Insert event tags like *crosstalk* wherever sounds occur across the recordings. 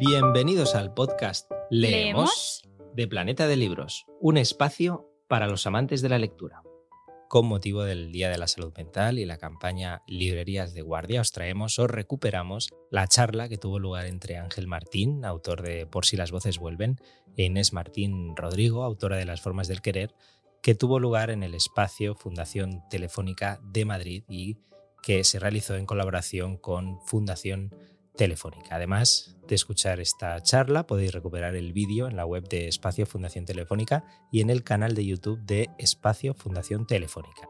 Bienvenidos al podcast Leemos de Planeta de Libros, un espacio para los amantes de la lectura. Con motivo del Día de la Salud Mental y la campaña Librerías de Guardia, os traemos o recuperamos la charla que tuvo lugar entre Ángel Martín, autor de Por si las voces vuelven, e Inés Martín Rodrigo, autora de Las formas del querer, que tuvo lugar en el espacio Fundación Telefónica de Madrid y que se realizó en colaboración con Fundación Telefónica. Además de escuchar esta charla, podéis recuperar el vídeo en la web de Espacio Fundación Telefónica y en el canal de YouTube de Espacio Fundación Telefónica.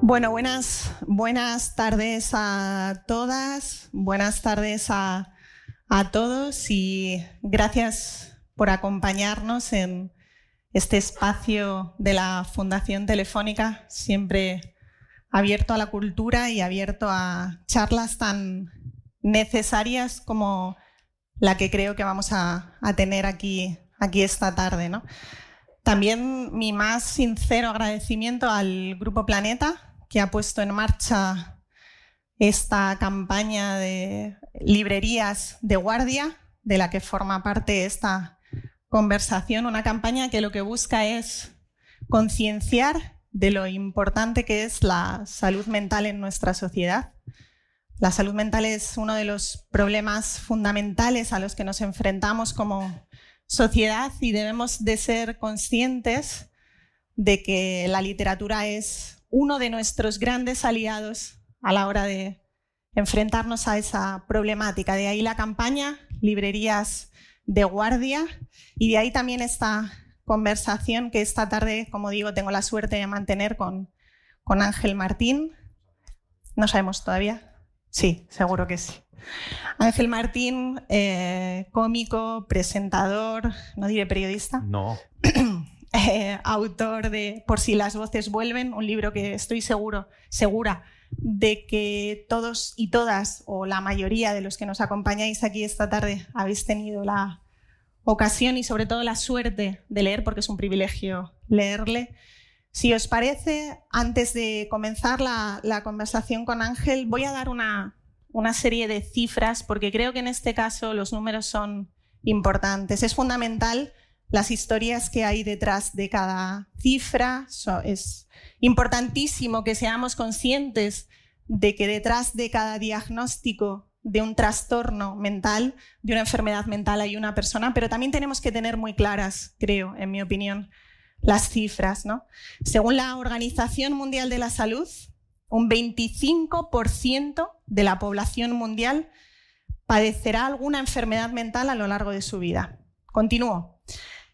Bueno, buenas, buenas tardes a todas, buenas tardes a, a todos y gracias por acompañarnos en este espacio de la Fundación Telefónica. Siempre abierto a la cultura y abierto a charlas tan necesarias como la que creo que vamos a, tener aquí, aquí esta tarde. ¿no? También mi más sincero agradecimiento al Grupo Planeta, que ha puesto en marcha esta campaña de librerías de guardia, de la que forma parte esta conversación, una campaña que lo que busca es concienciar de lo importante que es la salud mental en nuestra sociedad. La salud mental es uno de los problemas fundamentales a los que nos enfrentamos como sociedad y debemos de ser conscientes de que la literatura es uno de nuestros grandes aliados a la hora de enfrentarnos a esa problemática. De ahí la campaña Librerías de Guardia y de ahí también está conversación que esta tarde, como digo, tengo la suerte de mantener con, con Ángel Martín. No sabemos todavía. Sí, seguro que sí. Ángel Martín, eh, cómico, presentador, no diré periodista. No. *clears throat* Eh, autor de Por si las voces vuelven, un libro que estoy seguro, segura de que todos y todas, o la mayoría de los que nos acompañáis aquí esta tarde, habéis tenido la, ocasión y sobre todo la suerte de leer, porque es un privilegio leerle. Si os parece, antes de comenzar la, conversación con Ángel, voy a dar una, una serie de cifras, porque creo que en este caso los números son importantes. Es fundamental las historias que hay detrás de cada cifra. es importantísimo que seamos conscientes de que detrás de cada diagnóstico de un trastorno mental, de una enfermedad mental hay una persona, pero también tenemos que tener muy claras, creo, en mi opinión, las cifras. ¿no? Según la Organización Mundial de la Salud, un 25% de la población mundial padecerá alguna enfermedad mental a lo largo de su vida. Continúo.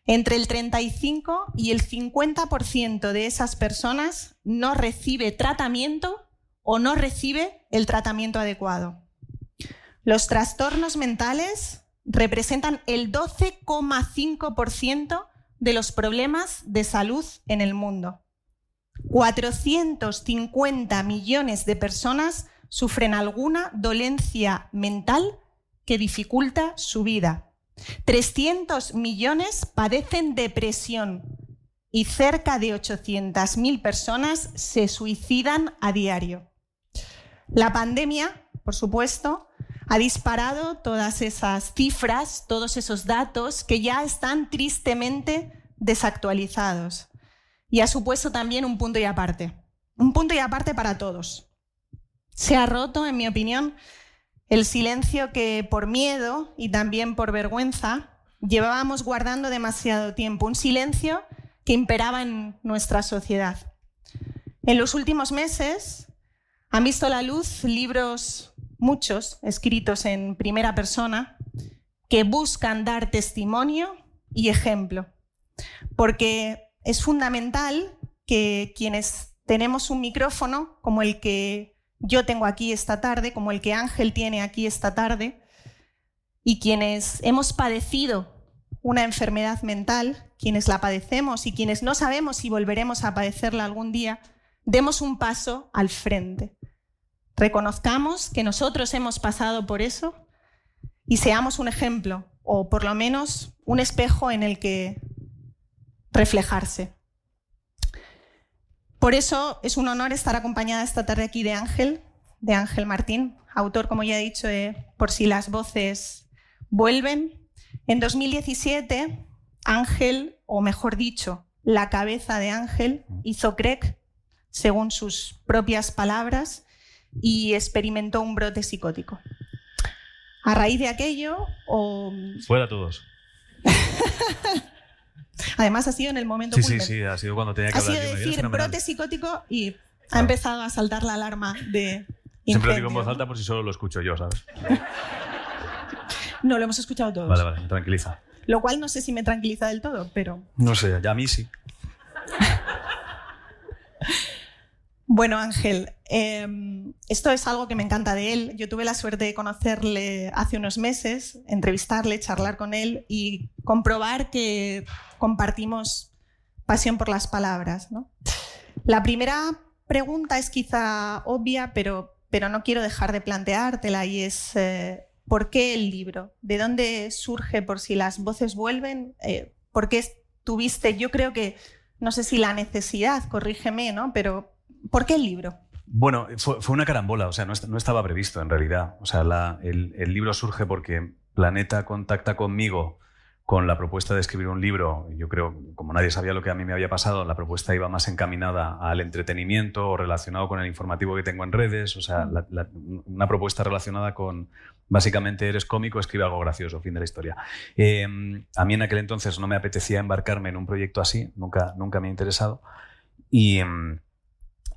Entre el 35 y el 50% de esas personas no recibe tratamiento o no recibe el tratamiento adecuado. Los trastornos mentales representan el 12,5% de los problemas de salud en el mundo. 450 millones de personas sufren alguna dolencia mental que dificulta su vida. 300 millones padecen depresión y cerca de 800.000 personas se suicidan a diario. La pandemia, por supuesto, ha disparado todas esas cifras, todos esos datos que ya están tristemente desactualizados. Y ha supuesto también un punto y aparte, un punto y aparte para todos. Se ha roto, en mi opinión, el silencio que por miedo y también por vergüenza llevábamos guardando demasiado tiempo, un silencio que imperaba en nuestra sociedad. En los últimos meses han visto la luz libros muchos escritos en primera persona, que buscan dar testimonio y ejemplo. Porque es fundamental que quienes tenemos un micrófono, como el que yo tengo aquí esta tarde, como el que Ángel tiene aquí esta tarde, y quienes hemos padecido una enfermedad mental, quienes la padecemos y quienes no sabemos si volveremos a padecerla algún día, demos un paso al frente. Reconozcamos que nosotros hemos pasado por eso y seamos un ejemplo o por lo menos un espejo en el que reflejarse. Por eso es un honor estar acompañada esta tarde aquí de Ángel, de Ángel Martín, autor, como ya he dicho, de Por si las voces vuelven. En 2017, Ángel, o mejor dicho, la cabeza de Ángel, hizo CREC, según sus propias palabras, y experimentó un brote psicótico. A raíz de aquello, o... Fuera todos. *laughs* Además ha sido en el momento Sí, sí, sí, ha sido cuando tenía que Ha hablar. sido decir brote psicótico y ha empezado a saltar la alarma de Siempre lo digo en voz alta por si solo lo escucho yo, ¿sabes? No, lo hemos escuchado todos. Vale, vale, me tranquiliza. Lo cual no sé si me tranquiliza del todo, pero No sé, ya a mí sí. *laughs* Bueno, Ángel, eh, esto es algo que me encanta de él. Yo tuve la suerte de conocerle hace unos meses, entrevistarle, charlar con él y comprobar que compartimos pasión por las palabras. La primera pregunta es quizá obvia, pero, pero no quiero dejar de planteártela y es eh, ¿por qué el libro? ¿De dónde surge por si las voces vuelven? Eh, ¿Por qué tuviste, yo creo que, no sé si la necesidad, corrígeme, ¿no? Pero ¿por qué el libro? Bueno, fue, una carambola, o sea, no, est- no estaba previsto en realidad. O sea, el, libro surge porque Planeta contacta conmigo con la propuesta de escribir un libro. Yo creo, como nadie sabía lo que a mí me había pasado, la propuesta iba más encaminada al entretenimiento o relacionado con el informativo que tengo en redes. O sea, una propuesta relacionada con, básicamente, eres cómico, escribe algo gracioso, fin de la historia. Eh, a mí en aquel entonces no me apetecía embarcarme en un proyecto así, nunca, nunca me ha interesado. Y, em,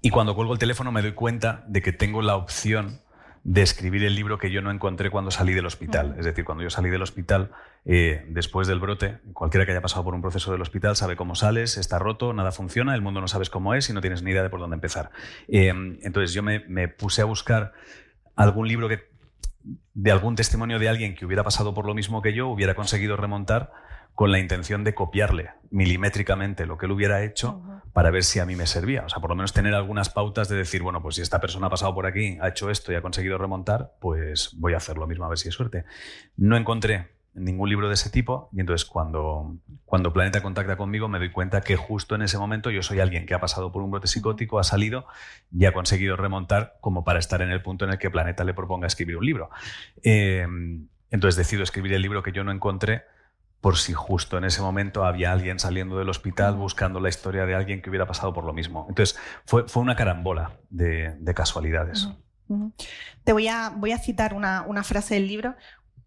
y cuando cuelgo el teléfono me doy cuenta de que tengo la opción de escribir el libro que yo no encontré cuando salí del hospital. Es decir, cuando yo salí del hospital, eh, después del brote, cualquiera que haya pasado por un proceso del hospital sabe cómo sales, está roto, nada funciona, el mundo no sabes cómo es y no tienes ni idea de por dónde empezar. Eh, entonces yo me, me puse a buscar algún libro que de algún testimonio de alguien que hubiera pasado por lo mismo que yo, hubiera conseguido remontar con la intención de copiarle milimétricamente lo que él hubiera hecho para ver si a mí me servía. O sea, por lo menos tener algunas pautas de decir, bueno, pues si esta persona ha pasado por aquí, ha hecho esto y ha conseguido remontar, pues voy a hacer lo mismo a ver si hay suerte. No encontré ningún libro de ese tipo y entonces cuando, cuando Planeta contacta conmigo me doy cuenta que justo en ese momento yo soy alguien que ha pasado por un brote psicótico, ha salido y ha conseguido remontar como para estar en el punto en el que Planeta le proponga escribir un libro. Eh, entonces decido escribir el libro que yo no encontré por si justo en ese momento había alguien saliendo del hospital buscando la historia de alguien que hubiera pasado por lo mismo. Entonces fue, fue una carambola de, de casualidades. Te voy a, voy a citar una, una frase del libro.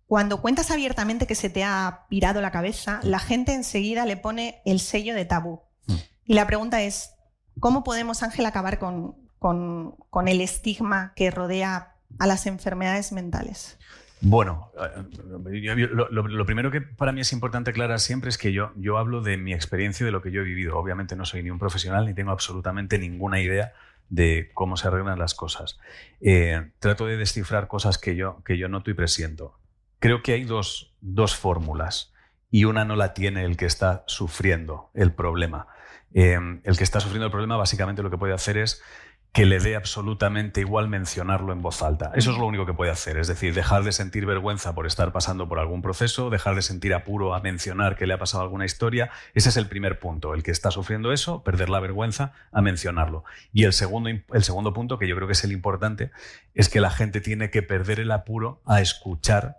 Cuando cuentas abiertamente que se te ha pirado la cabeza, la gente enseguida le pone el sello de tabú. Mm. Y la pregunta es, ¿cómo podemos, Ángel, acabar con, con- con el estigma que rodea a las enfermedades mentales? Bueno, eh, lo primero que para mí es importante aclarar siempre es que yo, yo hablo de mi experiencia y de lo que yo he vivido. Obviamente no soy ni un profesional ni tengo absolutamente ninguna idea de cómo se arreglan las cosas. Eh, trato de descifrar cosas que yo, que yo noto y presiento. Creo que hay dos, dos fórmulas y una no la tiene el que está sufriendo el problema. Eh, el que está sufriendo el problema básicamente lo que puede hacer es que le dé absolutamente igual mencionarlo en voz alta. Eso es lo único que puede hacer, es decir, dejar de sentir vergüenza por estar pasando por algún proceso, dejar de sentir apuro a mencionar que le ha pasado alguna historia. Ese es el primer punto, el que está sufriendo eso, perder la vergüenza a mencionarlo. Y el segundo, el segundo punto, que yo creo que es el importante, es que la gente tiene que perder el apuro a escuchar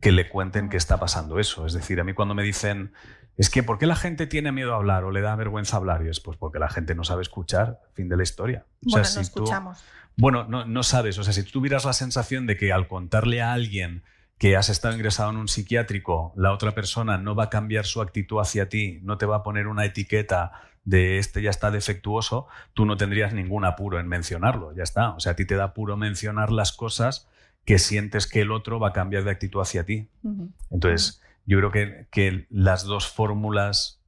que le cuenten que está pasando eso. Es decir, a mí cuando me dicen, es que ¿por qué la gente tiene miedo a hablar o le da vergüenza hablar? Y es pues porque la gente no sabe escuchar, fin de la historia. O sea, Bueno, si no tú- escuchamos. bueno, no, no sabes. O sea, si tú tuvieras la sensación de que al contarle a alguien que has estado ingresado en un psiquiátrico, la otra persona no va a cambiar su actitud hacia ti, no te va a poner una etiqueta de este ya está defectuoso, tú no tendrías ningún apuro en mencionarlo, ya está. O sea, a ti te da apuro mencionar las cosas que sientes que el otro va a cambiar de actitud hacia ti. Entonces, yo creo que, que las dos fórmulas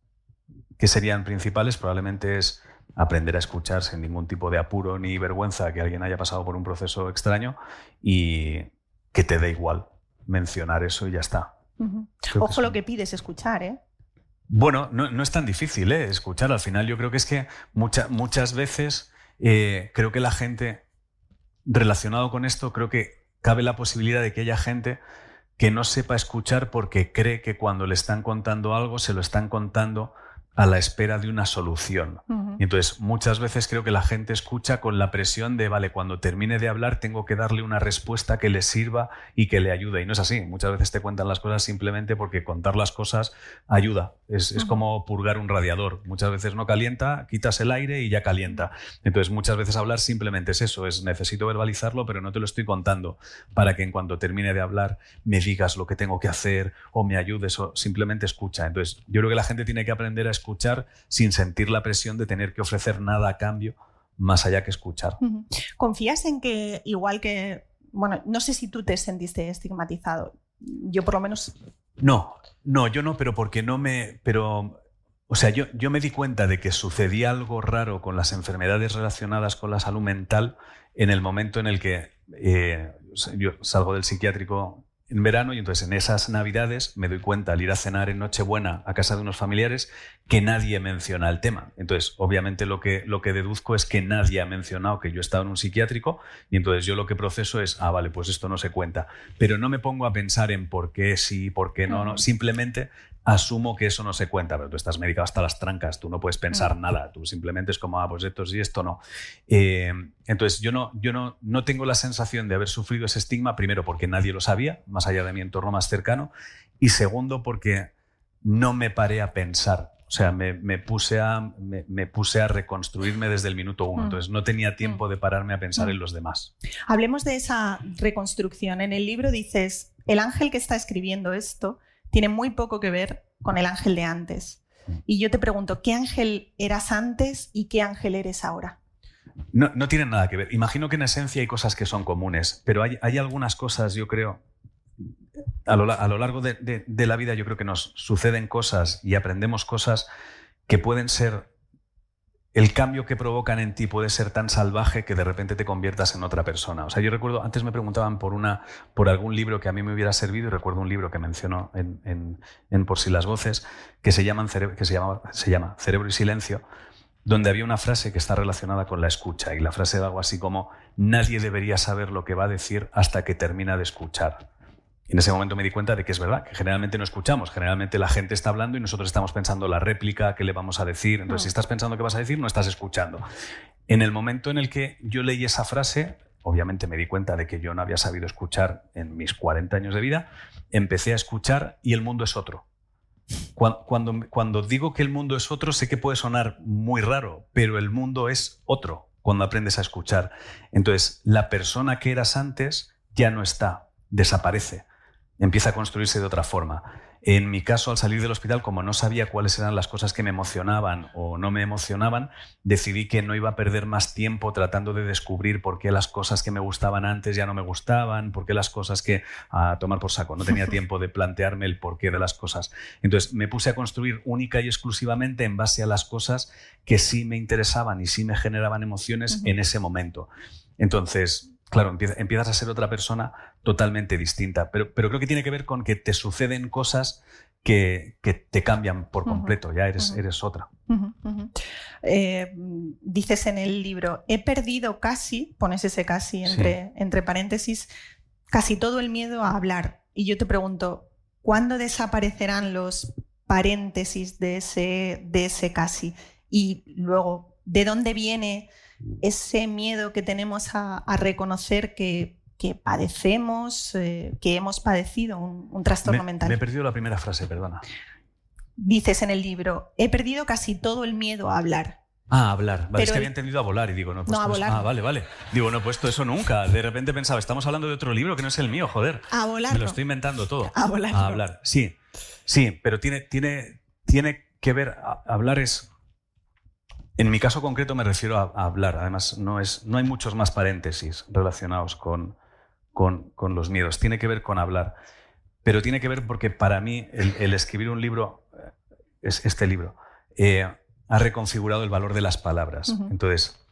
que serían principales probablemente es aprender a escuchar sin ningún tipo de apuro ni vergüenza que alguien haya pasado por un proceso extraño y que te dé igual mencionar eso y ya está. Ojo lo que pides escuchar, ¿eh? bueno, no, no es tan difícil ¿eh? escuchar. Al final yo creo que es que mucha- muchas veces eh, creo que la gente, relacionado con esto, creo que cabe la posibilidad de que haya gente que no sepa escuchar porque cree que cuando le están contando algo se lo están contando a la espera de una solución. Y entonces muchas veces creo que la gente escucha con la presión de, vale, cuando termine de hablar tengo que darle una respuesta que le sirva y que le ayude. Y no es así. Muchas veces te cuentan las cosas simplemente porque contar las cosas ayuda. Es, como purgar un radiador. Muchas veces no calienta, quitas el aire y ya calienta. Entonces muchas veces hablar simplemente es eso, es necesito verbalizarlo, pero no te lo estoy contando para que en cuanto termine de hablar me digas lo que tengo que hacer o me ayudes o simplemente escucha. Entonces yo creo que la gente tiene que aprender a escuchar escuchar sin sentir la presión de tener que ofrecer nada a cambio más allá que escuchar. ¿Confías en que, igual que, bueno, no sé si tú te sentiste estigmatizado, yo por lo menos... No, no, yo no, pero porque no me... Pero, o sea, yo, yo me di cuenta de que sucedía algo raro con las enfermedades relacionadas con la salud mental en el momento en el que eh, yo salgo del psiquiátrico en verano y entonces en esas navidades me doy cuenta al ir a cenar en Nochebuena a casa de unos familiares que nadie menciona el tema. Entonces, obviamente lo que, lo que deduzco es que nadie ha mencionado que yo estaba en un psiquiátrico y entonces yo lo que proceso es, ah, vale, pues esto no se cuenta. Pero no me pongo a pensar en por qué sí, por qué no, no. Simplemente asumo que eso no se cuenta, pero tú estás medicado hasta las trancas, tú no puedes pensar nada, tú simplemente es como, ah, pues esto sí, esto no. Eh, entonces, yo, no, yo no, no tengo la sensación de haber sufrido ese estigma, primero porque nadie lo sabía, más allá de mi entorno más cercano, y segundo porque no me paré a pensar. O sea, me, puse a, me, puse a reconstruirme desde el minuto uno. Entonces, no tenía tiempo de pararme a pensar en los demás. Hablemos de esa reconstrucción. En el libro dices, el ángel que está escribiendo esto tiene muy poco que ver con el ángel de antes. Mm. Y yo te pregunto, ¿qué ángel eras antes y qué ángel eres ahora? No, no tienen nada que ver. Imagino que en esencia hay cosas que son comunes, pero hay, algunas cosas, yo creo, a lo, largo de, la vida yo creo que nos suceden cosas y aprendemos cosas que pueden ser el cambio que provocan en ti puede ser tan salvaje que de repente te conviertas en otra persona. O sea, yo recuerdo, antes me preguntaban por, una, por algún libro que a mí me hubiera servido y recuerdo un libro que mencionó en, Por si las voces que, se, que se, llama, se llama Cerebro y Silencio, donde había una frase que está relacionada con la escucha y la frase era algo así como, nadie debería saber lo que va a decir hasta que termina de escuchar en ese momento me di cuenta de que es verdad, que generalmente no escuchamos, generalmente la gente está hablando y nosotros estamos pensando la réplica, qué le vamos a decir, entonces si estás pensando qué vas a decir, no estás escuchando. En el momento en el que yo leí esa frase, obviamente me di cuenta de que yo no había sabido escuchar en mis 40 años de vida, empecé a escuchar y el mundo es otro. Cuando, cuando, cuando digo que el mundo es otro, sé que puede sonar muy raro, pero el mundo es otro cuando aprendes a escuchar. Entonces, la persona que eras antes ya no está, desaparece empieza a construirse de otra forma. En mi caso, al salir del hospital, como no sabía cuáles eran las cosas que me emocionaban o no me emocionaban, decidí que no iba a perder más tiempo tratando de descubrir por qué las cosas que me gustaban antes ya no me gustaban, por qué las cosas que a tomar por saco, no tenía *laughs* tiempo de plantearme el porqué de las cosas. Entonces me puse a construir única y exclusivamente en base a las cosas que sí me interesaban y sí me generaban emociones en ese momento. Entonces, Claro, empiezas a ser otra persona totalmente distinta, pero, pero creo que tiene que ver con que te suceden cosas que, te cambian por completo, ya eres, eres otra. Eh, dices en el libro, he perdido casi, pones ese casi entre, entre paréntesis, casi todo el miedo a hablar. Y yo te pregunto, ¿cuándo desaparecerán los paréntesis de ese, de ese casi? Y luego, ¿de dónde viene ese miedo que tenemos a, reconocer que, padecemos, eh, que hemos padecido un, trastorno mental. Me he perdido la primera frase, perdona. Dices en el libro, he perdido casi todo el miedo a hablar. Ah, hablar. Vale, es que había entendido a volar y digo, no, pues, no a volar. Ah, vale, vale. Digo, no he puesto eso nunca. De repente pensaba, estamos hablando de otro libro que no es el mío, joder. A volar. Me lo estoy inventando todo. A volar. A hablar. Sí, sí, pero tiene, tiene, tiene que ver, hablar es en mi caso concreto me refiero a, hablar. Además, no, es, no hay muchos más paréntesis relacionados con, con, los miedos. Tiene que ver con hablar. Pero tiene que ver porque para mí el, escribir un libro, eh, es este libro, eh, ha reconfigurado el valor de las palabras. Entonces,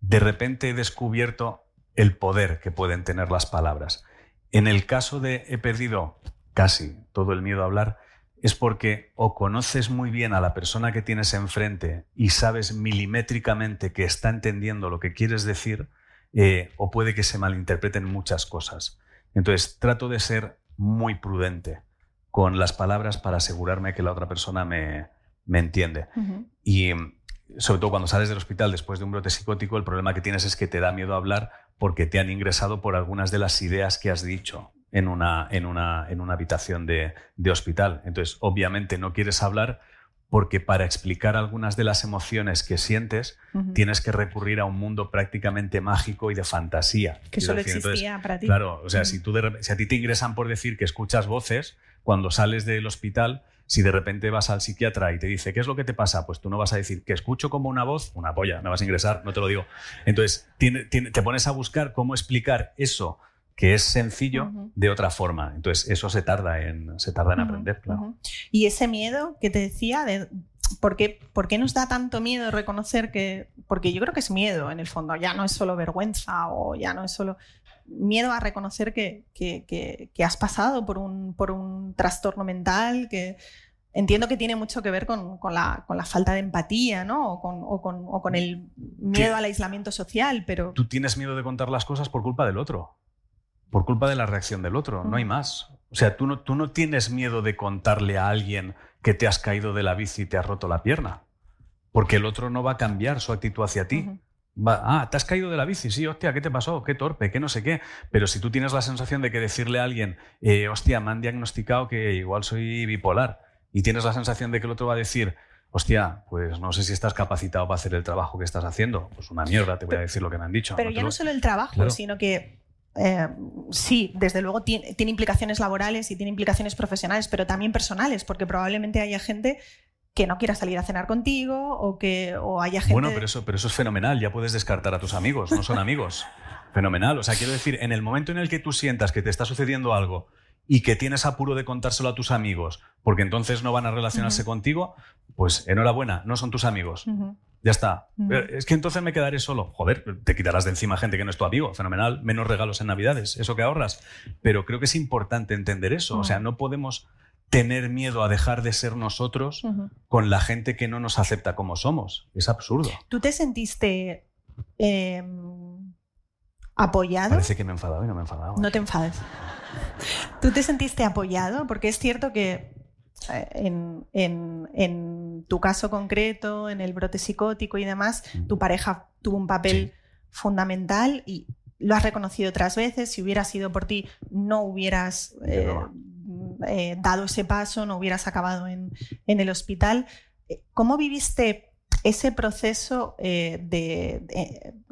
de repente he descubierto el poder que pueden tener las palabras. En el caso de he perdido casi todo el miedo a hablar, es porque o conoces muy bien a la persona que tienes enfrente y sabes milimétricamente que está entendiendo lo que quieres decir, eh, o puede que se malinterpreten muchas cosas. Entonces, trato de ser muy prudente con las palabras para asegurarme que la otra persona me, me entiende. Y sobre todo cuando sales del hospital después de un brote psicótico, el problema que tienes es que te da miedo hablar porque te han ingresado por algunas de las ideas que has dicho en una, en una, en una habitación de, de hospital. Entonces, obviamente no quieres hablar porque para explicar algunas de las emociones que sientes tienes que recurrir a un mundo prácticamente mágico y de fantasía. Que solo existía para ti. Claro, o sea, si, tú si a ti te ingresan por decir que escuchas voces, cuando sales del hospital, si de repente vas al psiquiatra y te dice, ¿qué es lo que te pasa? Pues tú no vas a decir que escucho como una voz, una polla, me vas a ingresar, no te lo digo. Entonces, te pones a buscar cómo explicar eso que es sencillo de otra forma. Entonces, eso se tarda en, se tarda en aprender, claro. Y ese miedo que te decía, de, ¿por, qué, ¿por qué nos da tanto miedo reconocer que.? Porque yo creo que es miedo, en el fondo, ya no es solo vergüenza o ya no es solo. Miedo a reconocer que, que, has pasado por un, por un trastorno mental, que, entiendo que tiene mucho que ver con, con, la, con la, falta de empatía, ¿no? O con, o con, o con el miedo al aislamiento social, pero... Tú tienes miedo de contar las cosas por culpa del otro por culpa de la reacción del otro, no hay más. O sea, tú no, tú no tienes miedo de contarle a alguien que te has caído de la bici y te has roto la pierna, porque el otro no va a cambiar su actitud hacia ti. Va, ah, te has caído de la bici, sí, hostia, ¿qué te pasó? Qué torpe, qué no sé qué. Pero si tú tienes la sensación de que decirle a alguien, eh, hostia, me han diagnosticado que igual soy bipolar, y tienes la sensación de que el otro va a decir, hostia, pues no sé si estás capacitado para hacer el trabajo que estás haciendo, pues una mierda, te voy a decir lo que me han dicho. Pero ya no solo el trabajo, sino que eh, sí, desde luego tiene, implicaciones laborales y tiene implicaciones profesionales, pero también personales, porque probablemente haya gente que no quiera salir a cenar contigo o que o haya gente... Bueno, pero eso, pero eso es fenomenal, ya puedes descartar a tus amigos, no son amigos. *laughs* fenomenal, o sea, quiero decir, en el momento en el que tú sientas que te está sucediendo algo y que tienes apuro de contárselo a tus amigos, porque entonces no van a relacionarse contigo, pues enhorabuena, no son tus amigos. Ya está. Es que entonces me quedaré solo. Joder, te quitarás de encima gente que no es tu amigo. Fenomenal. Menos regalos en Navidades. Eso que ahorras. Pero creo que es importante entender eso. O sea, no podemos tener miedo a dejar de ser nosotros con la gente que no nos acepta como somos. Es absurdo. ¿Tú te sentiste em, apoyado? Parece que me he enfadado y no me he enfadado. No te enfades. ¿Tú te sentiste apoyado? Porque es cierto que en, en, tu caso concreto, en el brote psicótico y demás, tu pareja tuvo un papel fundamental y lo has reconocido otras veces. Si hubiera sido por ti, no hubieras eh, eh, dado ese paso, no hubieras acabado en, en el hospital. Eh, ¿Cómo viviste ese proceso de,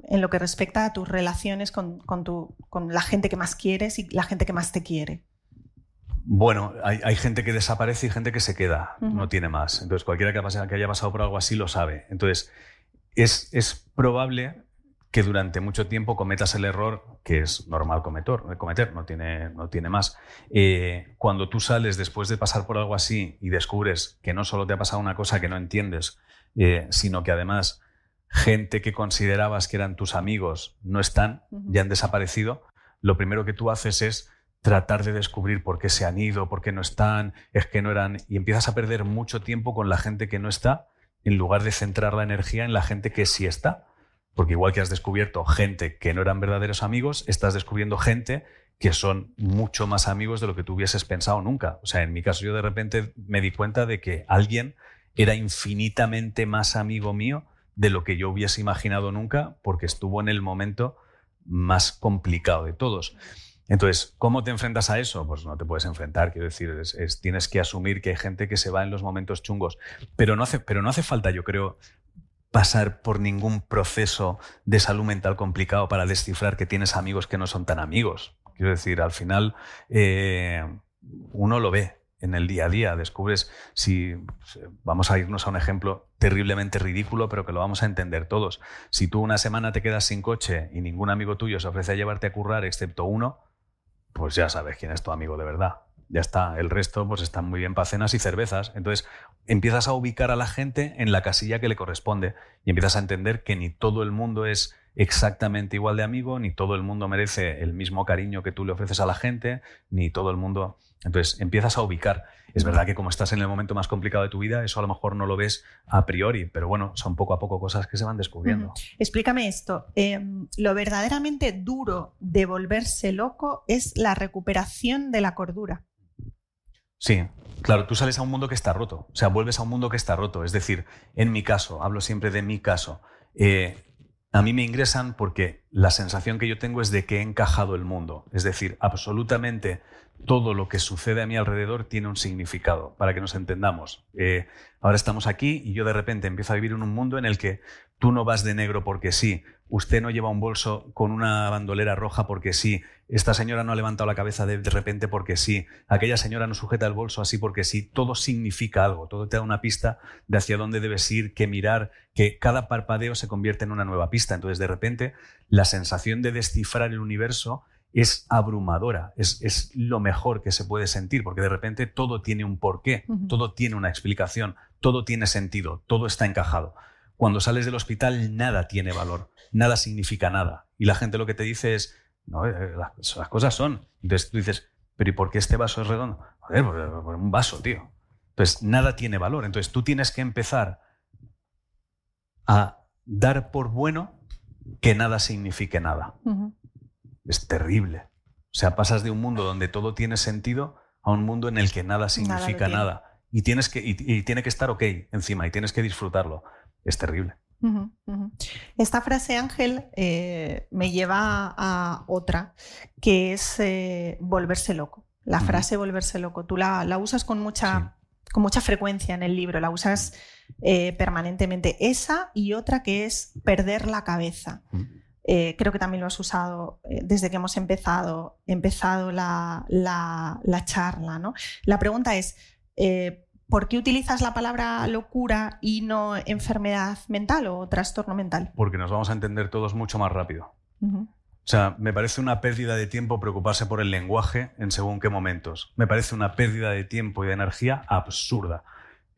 en lo que respecta a tus relaciones con, con, tu, con la gente que más quieres y la gente que más te quiere? Bueno, hay, gente que desaparece y gente que se queda, no tiene más. Entonces, cualquiera que, que, haya pasado por algo así lo sabe. Entonces, es, es, probable que durante mucho tiempo cometas el error que es normal cometer, cometer no, tiene, no tiene más. Eh, cuando tú sales después de pasar por algo así y descubres que no solo te ha pasado una cosa que no entiendes, eh, sino que además gente que considerabas que eran tus amigos no están, ya han desaparecido, lo primero que tú haces es tratar de descubrir por qué se han ido, por qué no están, es que no eran, y empiezas a perder mucho tiempo con la gente que no está, en lugar de centrar la energía en la gente que sí está. Porque igual que has descubierto gente que no eran verdaderos amigos, estás descubriendo gente que son mucho más amigos de lo que tú hubieses pensado nunca. O sea, en mi caso yo de repente me di cuenta de que alguien era infinitamente más amigo mío de lo que yo hubiese imaginado nunca porque estuvo en el momento más complicado de todos. Entonces, ¿cómo te enfrentas a eso? Pues no te puedes enfrentar, quiero decir, tienes que asumir que hay gente que se va en los momentos chungos, pero no hace, pero no hace falta, yo creo, pasar por ningún proceso de salud mental complicado para descifrar que tienes amigos que no son tan amigos. Quiero decir, al final eh, uno lo ve en el día a día, descubres si, vamos a irnos a un ejemplo terriblemente ridículo, pero que lo vamos a entender todos. Si tú una semana te quedas sin coche y ningún amigo tuyo se ofrece a llevarte a currar excepto uno, pues ya sabes quién es tu amigo de verdad. Ya está, el resto pues están muy bien para cenas y cervezas. Entonces empiezas a ubicar a la gente en la casilla que le corresponde y empiezas a entender que ni todo el mundo es exactamente igual de amigo, ni todo el mundo merece el mismo cariño que tú le ofreces a la gente, ni todo el mundo... Entonces empiezas a ubicar. Es verdad que como estás en el momento más complicado de tu vida, eso a lo mejor no lo ves a priori, pero bueno, son poco a poco cosas que se van descubriendo. Explícame esto. Em, lo verdaderamente duro de volverse loco es la recuperación de la cordura. Sí, claro, tú sales a un mundo que está roto, o sea, vuelves a un mundo que está roto. Es decir, en mi caso, hablo siempre de mi caso, eh, a mí me ingresan porque la sensación que yo tengo es de que he encajado el mundo. Es decir, absolutamente todo lo que sucede a mi alrededor tiene un significado, para que nos entendamos. Eh, ahora estamos aquí y yo de repente empiezo a vivir en un mundo en el que tú no vas de negro porque sí, usted no lleva un bolso con una bandolera roja porque sí, esta señora no ha levantado la cabeza de, repente porque sí, aquella señora no sujeta el bolso así porque sí, todo significa algo, todo te da una pista de hacia dónde debes ir, qué mirar, que cada parpadeo se convierte en una nueva pista. Entonces, de repente, la sensación de descifrar el universo es abrumadora, es, lo mejor que se puede sentir, porque de repente todo tiene un porqué, todo tiene una explicación, todo tiene sentido, todo está encajado. Cuando sales del hospital nada tiene valor, nada significa nada. Y la gente lo que te dice es, no, eh, las, cosas son. Entonces tú dices, pero ¿y por qué este vaso es redondo? Joder, por, un vaso, tío. Entonces nada tiene valor. Entonces tú tienes que empezar a dar por bueno que nada signifique nada es terrible. O sea, pasas de un mundo donde todo tiene sentido a un mundo en el que nada significa nada. Y, tienes que, y, tiene que estar ok encima y tienes que disfrutarlo. Es terrible. Esta frase, Ángel, eh, me lleva a otra, que es eh, volverse loco. La frase volverse loco. Tú la, usas con mucha, con mucha frecuencia en el libro, la usas eh, permanentemente. Esa y otra que es perder la cabeza. Eh, creo que también lo has usado eh, desde que hemos empezado, empezado la, charla. ¿no? La pregunta es, eh, ¿por qué utilizas la palabra locura y no enfermedad mental o trastorno mental? Porque nos vamos a entender todos mucho más rápido. O sea, me parece una pérdida de tiempo preocuparse por el lenguaje en según qué momentos. Me parece una pérdida de tiempo y de energía absurda.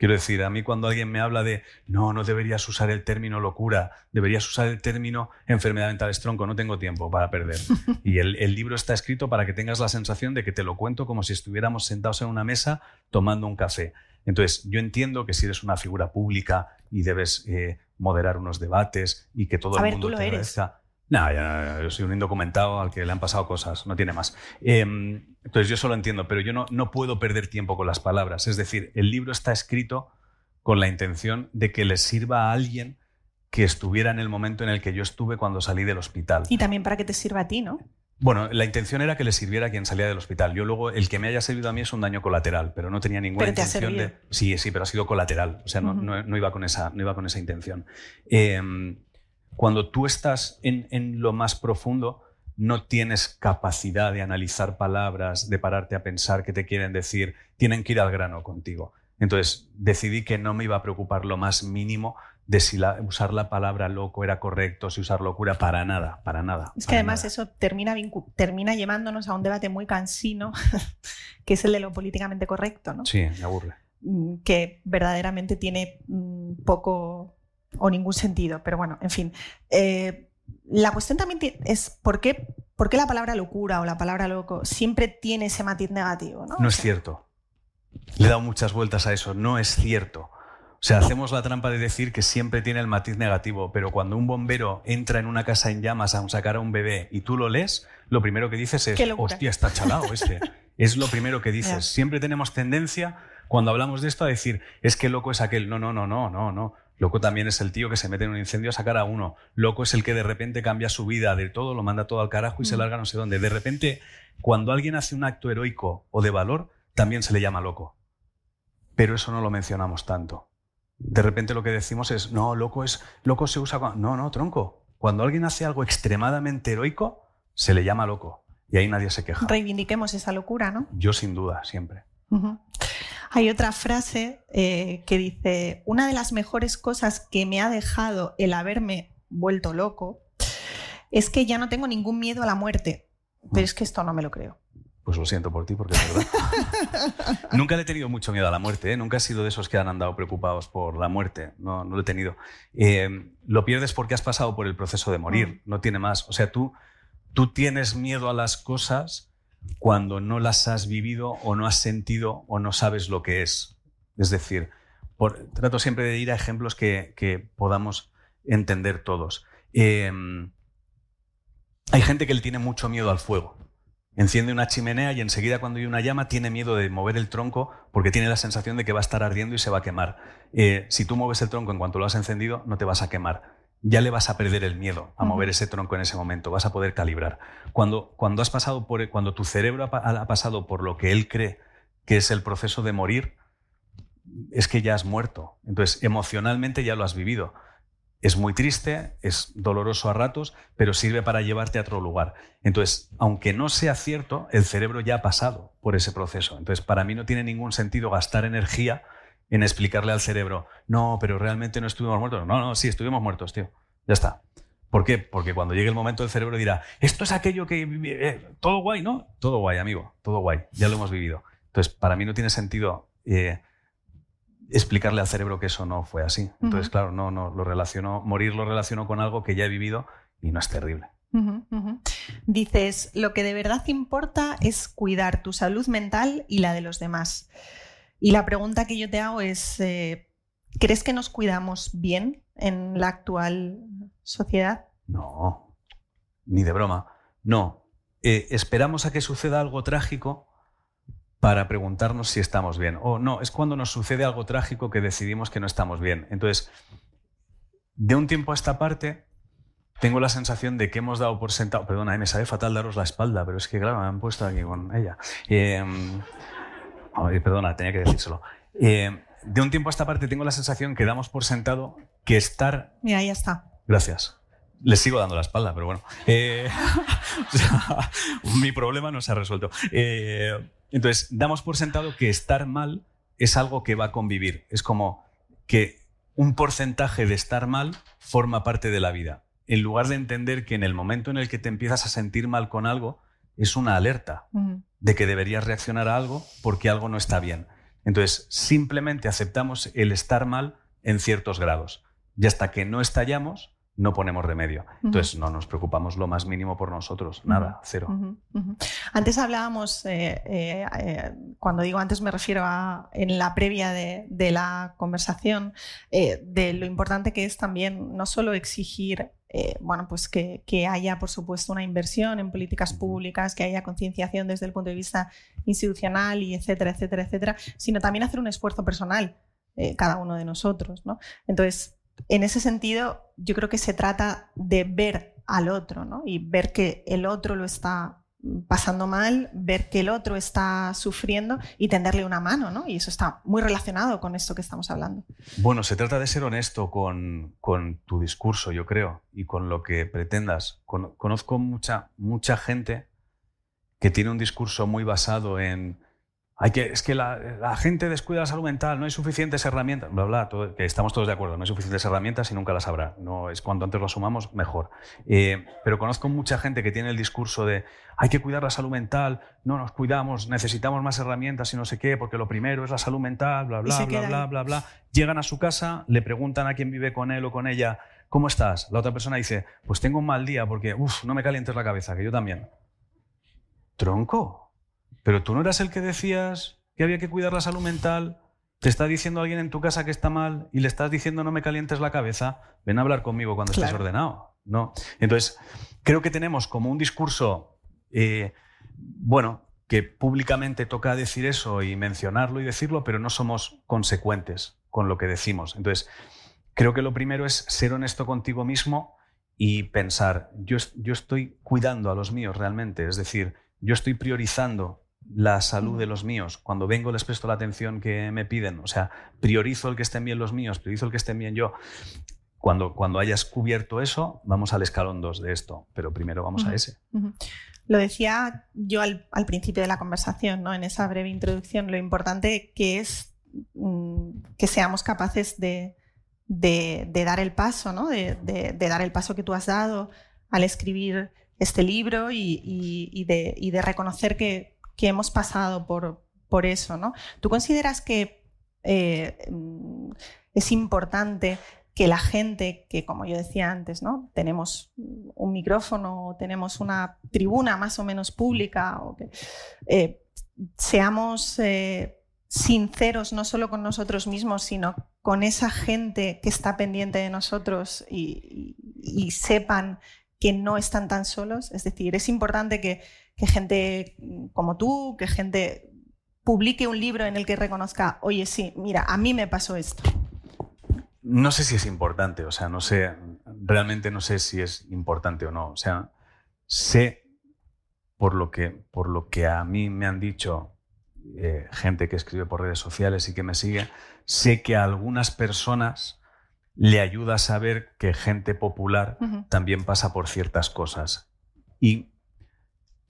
Quiero decir, a mí cuando alguien me habla de no, no deberías usar el término locura, deberías usar el término enfermedad mental tronco, no tengo tiempo para perder. *laughs* Y el, libro está escrito para que tengas la sensación de que te lo cuento como si estuviéramos sentados en una mesa tomando un café. Entonces, yo entiendo que si eres una figura pública y debes eh, moderar unos debates y que todo el mundo te agradezca, no, yo soy un indocumentado al que le han pasado cosas, no tiene más. Em, entonces yo solo entiendo, pero yo no, no puedo perder tiempo con las palabras. Es decir, el libro está escrito con la intención de que le sirva a alguien que estuviera en el momento en el que yo estuve cuando salí del hospital. Y también para que te sirva a ti, ¿no? Bueno, la intención era que le sirviera a quien salía del hospital. Yo luego, el que me haya servido a mí es un daño colateral, pero no tenía ninguna intención de... Sí, sí, pero ha sido colateral. O sea, no, no, iba, con esa, no iba con esa intención. Eh, cuando tú estás en, lo más profundo, no tienes capacidad de analizar palabras, de pararte a pensar qué te quieren decir, tienen que ir al grano contigo. Entonces decidí que no me iba a preocupar lo más mínimo de si usar la palabra loco era correcto, si usar locura, para nada, para nada. Es que además eso termina, termina llevándonos a un debate muy cansino, *laughs* que es el de lo políticamente correcto, ¿no? Sí, me aburre. Mm, que verdaderamente tiene mm, poco, o ningún sentido, pero bueno, en fin. Eh, la cuestión también es por qué, por qué la palabra locura o la palabra loco siempre tiene ese matiz negativo. No, no es cierto. Le he dado muchas vueltas a eso. No es cierto. O sea, hacemos la trampa de decir que siempre tiene el matiz negativo, pero cuando un bombero entra en una casa en llamas a sacar a un bebé y tú lo lees, lo primero que dices es, hostia, está chalado este. *laughs* es lo primero que dices. Siempre tenemos tendencia, cuando hablamos de esto, a decir, es que loco es aquel. No, no, no, no, no, no. Loco también es el tío que se mete en un incendio a sacar a uno. Loco es el que de repente cambia su vida de todo, lo manda todo al carajo y se mm. larga no sé dónde. De repente, cuando alguien hace un acto heroico o de valor, también se le llama loco. Pero eso no lo mencionamos tanto. De repente lo que decimos es, no, loco es, loco se usa cuando... No, no, tronco. Cuando alguien hace algo extremadamente heroico, se le llama loco. Y ahí nadie se queja. Reivindiquemos esa locura, ¿no? Yo sin duda, siempre. Hay otra frase eh, que dice, una de las mejores cosas que me ha dejado el haberme vuelto loco es que ya no tengo ningún miedo a la muerte. Pero es que esto no me lo creo. Pues lo siento por ti, porque es verdad. *laughs* nunca le he tenido mucho miedo a la muerte, ¿eh? nunca he sido de esos que han andado preocupados por la muerte, no, no lo he tenido. Eh, lo pierdes porque has pasado por el proceso de morir, mm. no tiene más. O sea, tú, tú tienes miedo a las cosas cuando no las has vivido o no has sentido o no sabes lo que es. Es decir, trato siempre de ir a ejemplos que, podamos entender todos. Em, hay gente que le tiene mucho miedo al fuego. Enciende una chimenea y enseguida cuando hay una llama tiene miedo de mover el tronco porque tiene la sensación de que va a estar ardiendo y se va a quemar. Eh, si tú mueves el tronco en cuanto lo has encendido, no te vas a quemar. Ya le vas a perder el miedo a mover ese tronco en ese momento, vas a poder calibrar. Cuando, cuando, has pasado por, cuando tu cerebro ha pasado por lo que él cree que es el proceso de morir, es que ya has muerto. Entonces, emocionalmente ya lo has vivido. Es muy triste, es doloroso a ratos, pero sirve para llevarte a otro lugar. Entonces, aunque no sea cierto, el cerebro ya ha pasado por ese proceso. Entonces, para mí no tiene ningún sentido gastar energía en explicarle al cerebro, no, pero realmente no estuvimos muertos. No, no, sí, estuvimos muertos, tío. Ya está. ¿Por qué? Porque cuando llegue el momento el cerebro dirá, esto es aquello que... Eh, todo guay, ¿no? Todo guay, amigo, todo guay, ya lo hemos vivido. Entonces, para mí no tiene sentido eh, explicarle al cerebro que eso no fue así. Entonces, claro, no, no, lo relaciono, morir lo relaciono con algo que ya he vivido y no es terrible. Dices, lo que de verdad importa es cuidar tu salud mental y la de los demás. Y la pregunta que yo te hago es, eh, ¿crees que nos cuidamos bien en la actual sociedad? No, ni de broma. No. Eh, esperamos a que suceda algo trágico para preguntarnos si estamos bien. O no, es cuando nos sucede algo trágico que decidimos que no estamos bien. Entonces, de un tiempo a esta parte, tengo la sensación de que hemos dado por sentado. Perdona, me sabe fatal daros la espalda, pero es que, claro, me han puesto aquí con ella. Perdona, tenía que decírselo. Em, de un tiempo a esta parte, tengo la sensación que damos por sentado que estar. Mira, ya está. Gracias. Les sigo dando la espalda, pero bueno. Eh, *laughs* mi problema no se ha resuelto. Eh, entonces, damos por sentado que estar mal es algo que va a convivir. Es como que un porcentaje de estar mal forma parte de la vida. En lugar de entender que en el momento en el que te empiezas a sentir mal con algo, es una alerta de que deberías reaccionar a algo porque algo no está bien. Entonces, simplemente aceptamos el estar mal en ciertos grados. Y hasta que no estallamos, no ponemos remedio. Entonces, no nos preocupamos lo más mínimo por nosotros, nada, cero. Antes hablábamos, eh, eh, eh, cuando digo antes me refiero a en la previa de, la conversación, de lo importante que es también no solo exigir bueno, pues que, que, haya, por supuesto, una inversión en políticas públicas, que haya concienciación desde el punto de vista institucional y etcétera, etcétera, etcétera, sino también hacer un esfuerzo personal, cada uno de nosotros. ¿no? Entonces, en ese sentido, yo creo que se trata de ver al otro ¿no? y ver que el otro lo está pasando mal, ver que el otro está sufriendo y tenderle una mano, ¿no? Y eso está muy relacionado con esto que estamos hablando. Bueno, se trata de ser honesto con, tu discurso, yo creo, y con lo que pretendas. conozco mucha, mucha gente que tiene un discurso muy basado en que, es que la, gente descuida la salud mental, no hay suficientes herramientas, bla, bla, que estamos todos de acuerdo, no hay suficientes herramientas y nunca las habrá. No, es cuanto antes lo asumamos, mejor. Eh, pero conozco mucha gente que tiene el discurso de hay que cuidar la salud mental, no nos cuidamos, necesitamos más herramientas y no sé qué, porque lo primero es la salud mental, bla, bla, bla, bla, bla, bla. Llegan a su casa, le preguntan a quien vive con él o con ella, ¿cómo estás? La otra persona dice, pues tengo un mal día porque, uff, no me calientes la cabeza, que yo también. Tronco, pero tú no eras el que decías que había que cuidar la salud mental. Te está diciendo alguien en tu casa que está mal y le estás diciendo no me calientes la cabeza. Ven a hablar conmigo cuando estés ordenado. No. Entonces, creo que tenemos como un discurso, eh, bueno, que públicamente toca decir eso y mencionarlo y decirlo, pero no somos consecuentes con lo que decimos. Entonces, creo que lo primero es ser honesto contigo mismo y pensar, yo, yo estoy cuidando a los míos realmente, es decir, yo estoy priorizando la salud de los míos. Cuando vengo les presto la atención que me piden. O sea, priorizo el que estén bien los míos, priorizo el que estén bien yo. Cuando, cuando hayas cubierto eso, vamos al escalón 2 de esto, pero primero vamos a ese. Lo decía yo al, principio de la conversación, ¿no? en esa breve introducción, lo importante que es mm, que seamos capaces de, dar el paso, ¿no? de, dar el paso que tú has dado al escribir este libro y de reconocer que, que hemos pasado por, por eso. ¿no? ¿Tú consideras que eh, es importante que la gente, que como yo decía antes, ¿no? tenemos un micrófono, tenemos una tribuna más o menos pública, o que eh, seamos eh, sinceros no solo con nosotros mismos, sino con esa gente que está pendiente de nosotros y sepan que no están tan solos. Es decir, es importante que, que gente como tú, que gente publique un libro en el que reconozca, oye, sí, mira, a mí me pasó esto. No sé si es importante, o sea, no sé, realmente no sé si es importante o no. O sea, sé por lo que, por lo que a mí me han dicho eh, gente que escribe por redes sociales y que me sigue, sé que a algunas personas le ayuda a saber que gente popular también pasa por ciertas cosas. Y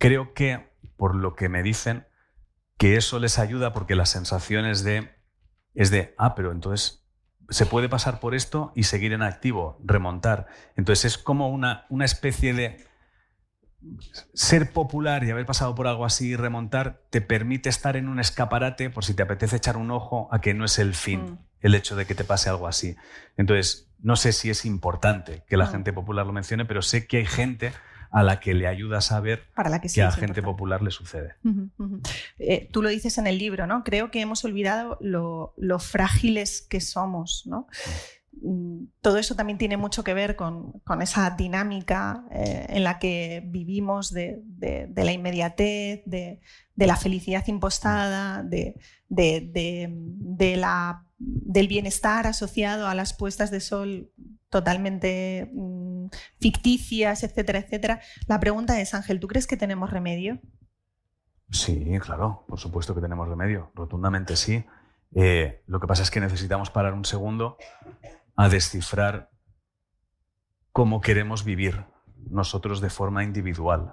creo que, por lo que me dicen, que eso les ayuda porque la sensación es de, es de, ah, pero entonces se puede pasar por esto y seguir en activo, remontar. Entonces es como una, una especie de ser popular y haber pasado por algo así y remontar te permite estar en un escaparate por si te apetece echar un ojo a que no es el fin mm. el hecho de que te pase algo así. Entonces, no sé si es importante que la mm. gente popular lo mencione, pero sé que hay gente a la que le ayuda a saber Para que, a gente popular le sucede. Eh, tú lo dices en el libro, ¿no? Creo que hemos olvidado lo, lo frágiles que somos, ¿no? Mm, todo eso también tiene mucho que ver con, esa dinámica eh, en la que vivimos de, la inmediatez, de, la felicidad impostada, de, la, del bienestar asociado a las puestas de sol totalmente mm, ficticias, etcétera, etcétera. La pregunta es, Ángel, ¿tú crees que tenemos remedio? Sí, claro, por supuesto que tenemos remedio, rotundamente sí. Eh, lo que pasa es que necesitamos parar un segundo a descifrar cómo queremos vivir nosotros de forma individual,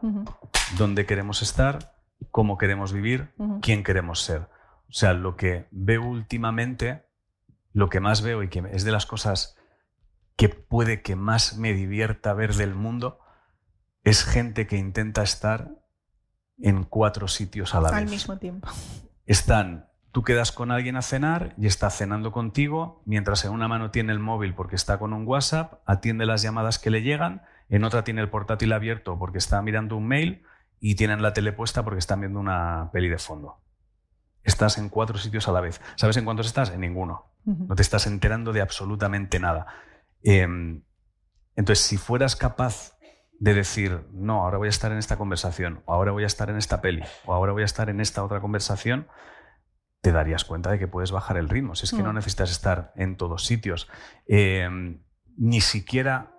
dónde queremos estar, cómo queremos vivir, quién queremos ser. O sea, lo que veo últimamente, lo que más veo y que es de las cosas que puede que más me divierta ver del mundo, es gente que intenta estar en cuatro sitios a la vez. Al mismo tiempo. Están Tú quedas con alguien a cenar y está cenando contigo, mientras en una mano tiene el móvil porque está con un WhatsApp, atiende las llamadas que le llegan, en otra tiene el portátil abierto porque está mirando un mail y tienen la tele puesta porque están viendo una peli de fondo. Estás en cuatro sitios a la vez. ¿Sabes en cuántos estás? En ninguno. No te estás enterando de absolutamente nada. Em, entonces, si fueras capaz de decir, no, ahora voy a estar en esta conversación, o ahora voy a estar en esta peli, o ahora voy a estar en esta otra conversación, te darías cuenta de que puedes bajar el ritmo. Si es que no mm. necesitas estar en todos sitios. Em, ni siquiera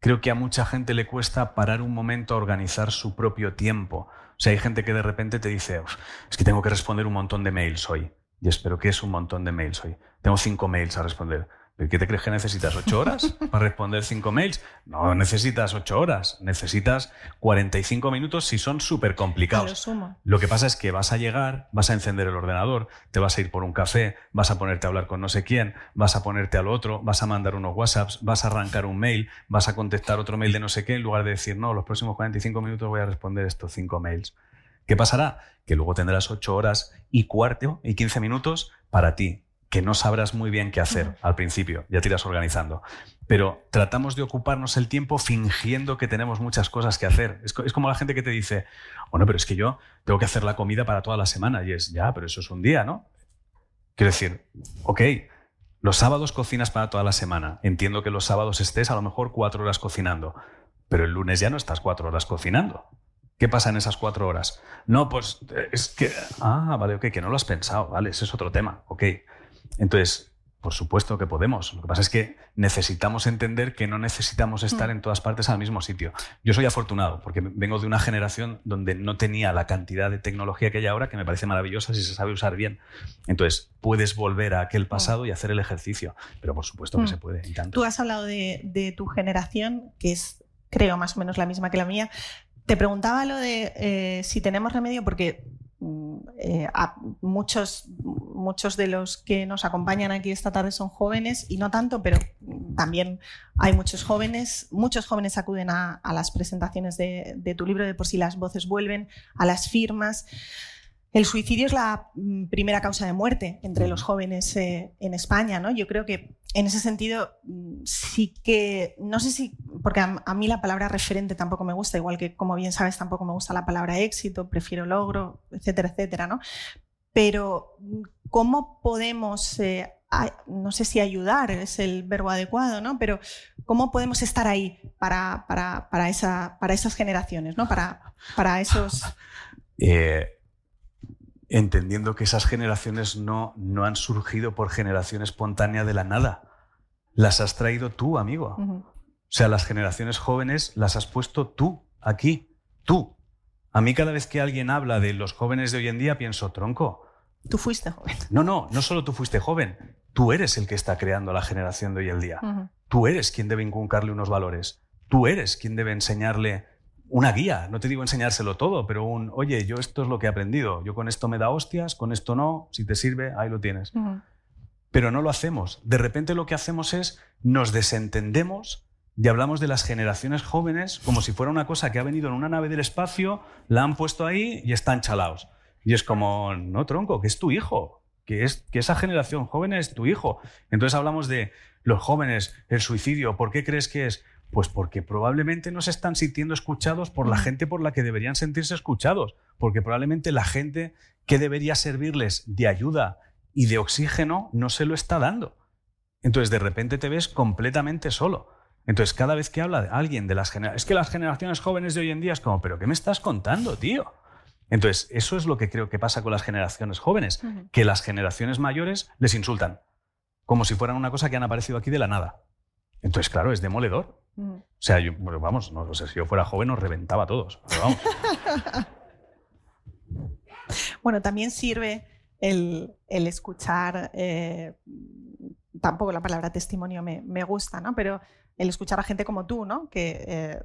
creo que a mucha gente le cuesta parar un momento a organizar su propio tiempo. O sea, hay gente que de repente te dice, es que tengo que responder un montón de mails hoy. Y espero que es un montón de mails hoy. Tengo cinco mails a responder. ¿Qué te crees que necesitas? ¿Ocho horas para responder cinco mails? No necesitas ocho horas, necesitas 45 minutos si son súper complicados. Lo que pasa es que vas a llegar, vas a encender el ordenador, te vas a ir por un café, vas a ponerte a hablar con no sé quién, vas a ponerte al otro, vas a mandar unos WhatsApps, vas a arrancar un mail, vas a contestar otro mail de no sé qué, en lugar de decir, no, los próximos 45 minutos voy a responder estos cinco mails. ¿Qué pasará? Que luego tendrás ocho horas y cuarto y 15 minutos para ti, que no sabrás muy bien qué hacer al principio, ya te irás organizando. Pero tratamos de ocuparnos el tiempo fingiendo que tenemos muchas cosas que hacer. Es, como la gente que te dice, bueno, pero es que yo tengo que hacer la comida para toda la semana. Y es, ya, pero eso es un día, ¿no? Quiero decir, ok, los sábados cocinas para toda la semana. Entiendo que los sábados estés a lo mejor cuatro horas cocinando, pero el lunes ya no estás cuatro horas cocinando. ¿Qué pasa en esas cuatro horas? No, pues es que... Ah, vale, ok, que no lo has pensado, vale, ese es otro tema, ok. Entonces, por supuesto que podemos. Lo que pasa es que necesitamos entender que no necesitamos estar mm. en todas partes al mismo sitio. Yo soy afortunado porque vengo de una generación donde no tenía la cantidad de tecnología que hay ahora, que me parece maravillosa si se sabe usar bien. Entonces, puedes volver a aquel mm. pasado y hacer el ejercicio, pero por supuesto que mm. se puede. Tú has hablado de, tu generación, que es, creo, más o menos la misma que la mía. Te preguntaba lo de eh, si tenemos remedio, porque eh, muchos, muchos de los que nos acompañan aquí esta tarde son jóvenes y no tanto, pero también hay muchos jóvenes. Muchos jóvenes acuden a, las presentaciones de, tu libro de Por si las voces vuelven, a las firmas. El suicidio es la mm, primera causa de muerte entre los jóvenes eh, en España, ¿no? Yo creo que en ese sentido mm, sí que, no sé si, porque a, mí la palabra referente tampoco me gusta, igual que como bien sabes tampoco me gusta la palabra éxito, prefiero logro, etcétera, etcétera, ¿no? Pero mm, ¿cómo podemos, eh, no sé si ayudar es el verbo adecuado, ¿no? Pero ¿Cómo podemos estar ahí para, para, esa, para esas generaciones, ¿no? para, para esos... *laughs* Eh, entendiendo que esas generaciones no, no han surgido por generación espontánea de la nada. Las has traído tú, amigo. O sea, las generaciones jóvenes las has puesto tú, aquí, tú. A mí cada vez que alguien habla de los jóvenes de hoy en día pienso, tronco. Tú fuiste joven. No, no, no solo tú fuiste joven. Tú eres el que está creando la generación de hoy en día. Tú eres quien debe inculcarle unos valores. Tú eres quien debe enseñarle una guía, no te digo enseñárselo todo, pero un, oye, yo esto es lo que he aprendido, yo con esto me da hostias, con esto no, si te sirve, ahí lo tienes. Pero no lo hacemos. De repente lo que hacemos es nos desentendemos y hablamos de las generaciones jóvenes como si fuera una cosa que ha venido en una nave del espacio, la han puesto ahí y están chalaos. Y es como, no, tronco, que es tu hijo, que, es, que esa generación joven es tu hijo. Entonces hablamos de los jóvenes, el suicidio, ¿por qué crees que es? Pues porque probablemente no se están sintiendo escuchados por la gente por la que deberían sentirse escuchados, porque probablemente la gente que debería servirles de ayuda y de oxígeno no se lo está dando. Entonces de repente te ves completamente solo. Entonces cada vez que habla alguien de las generaciones, es que las generaciones jóvenes de hoy en día es como, pero ¿qué me estás contando, tío? Entonces eso es lo que creo que pasa con las generaciones jóvenes, que las generaciones mayores les insultan, como si fueran una cosa que han aparecido aquí de la nada. Entonces, claro, es demoledor. Mm. O sea, yo, vamos, no, sé, si yo fuera joven nos reventaba a todos. *laughs* bueno, también sirve el, escuchar, eh, tampoco la palabra testimonio me, gusta, ¿no? Pero el escuchar a gente como tú, ¿no? Que eh,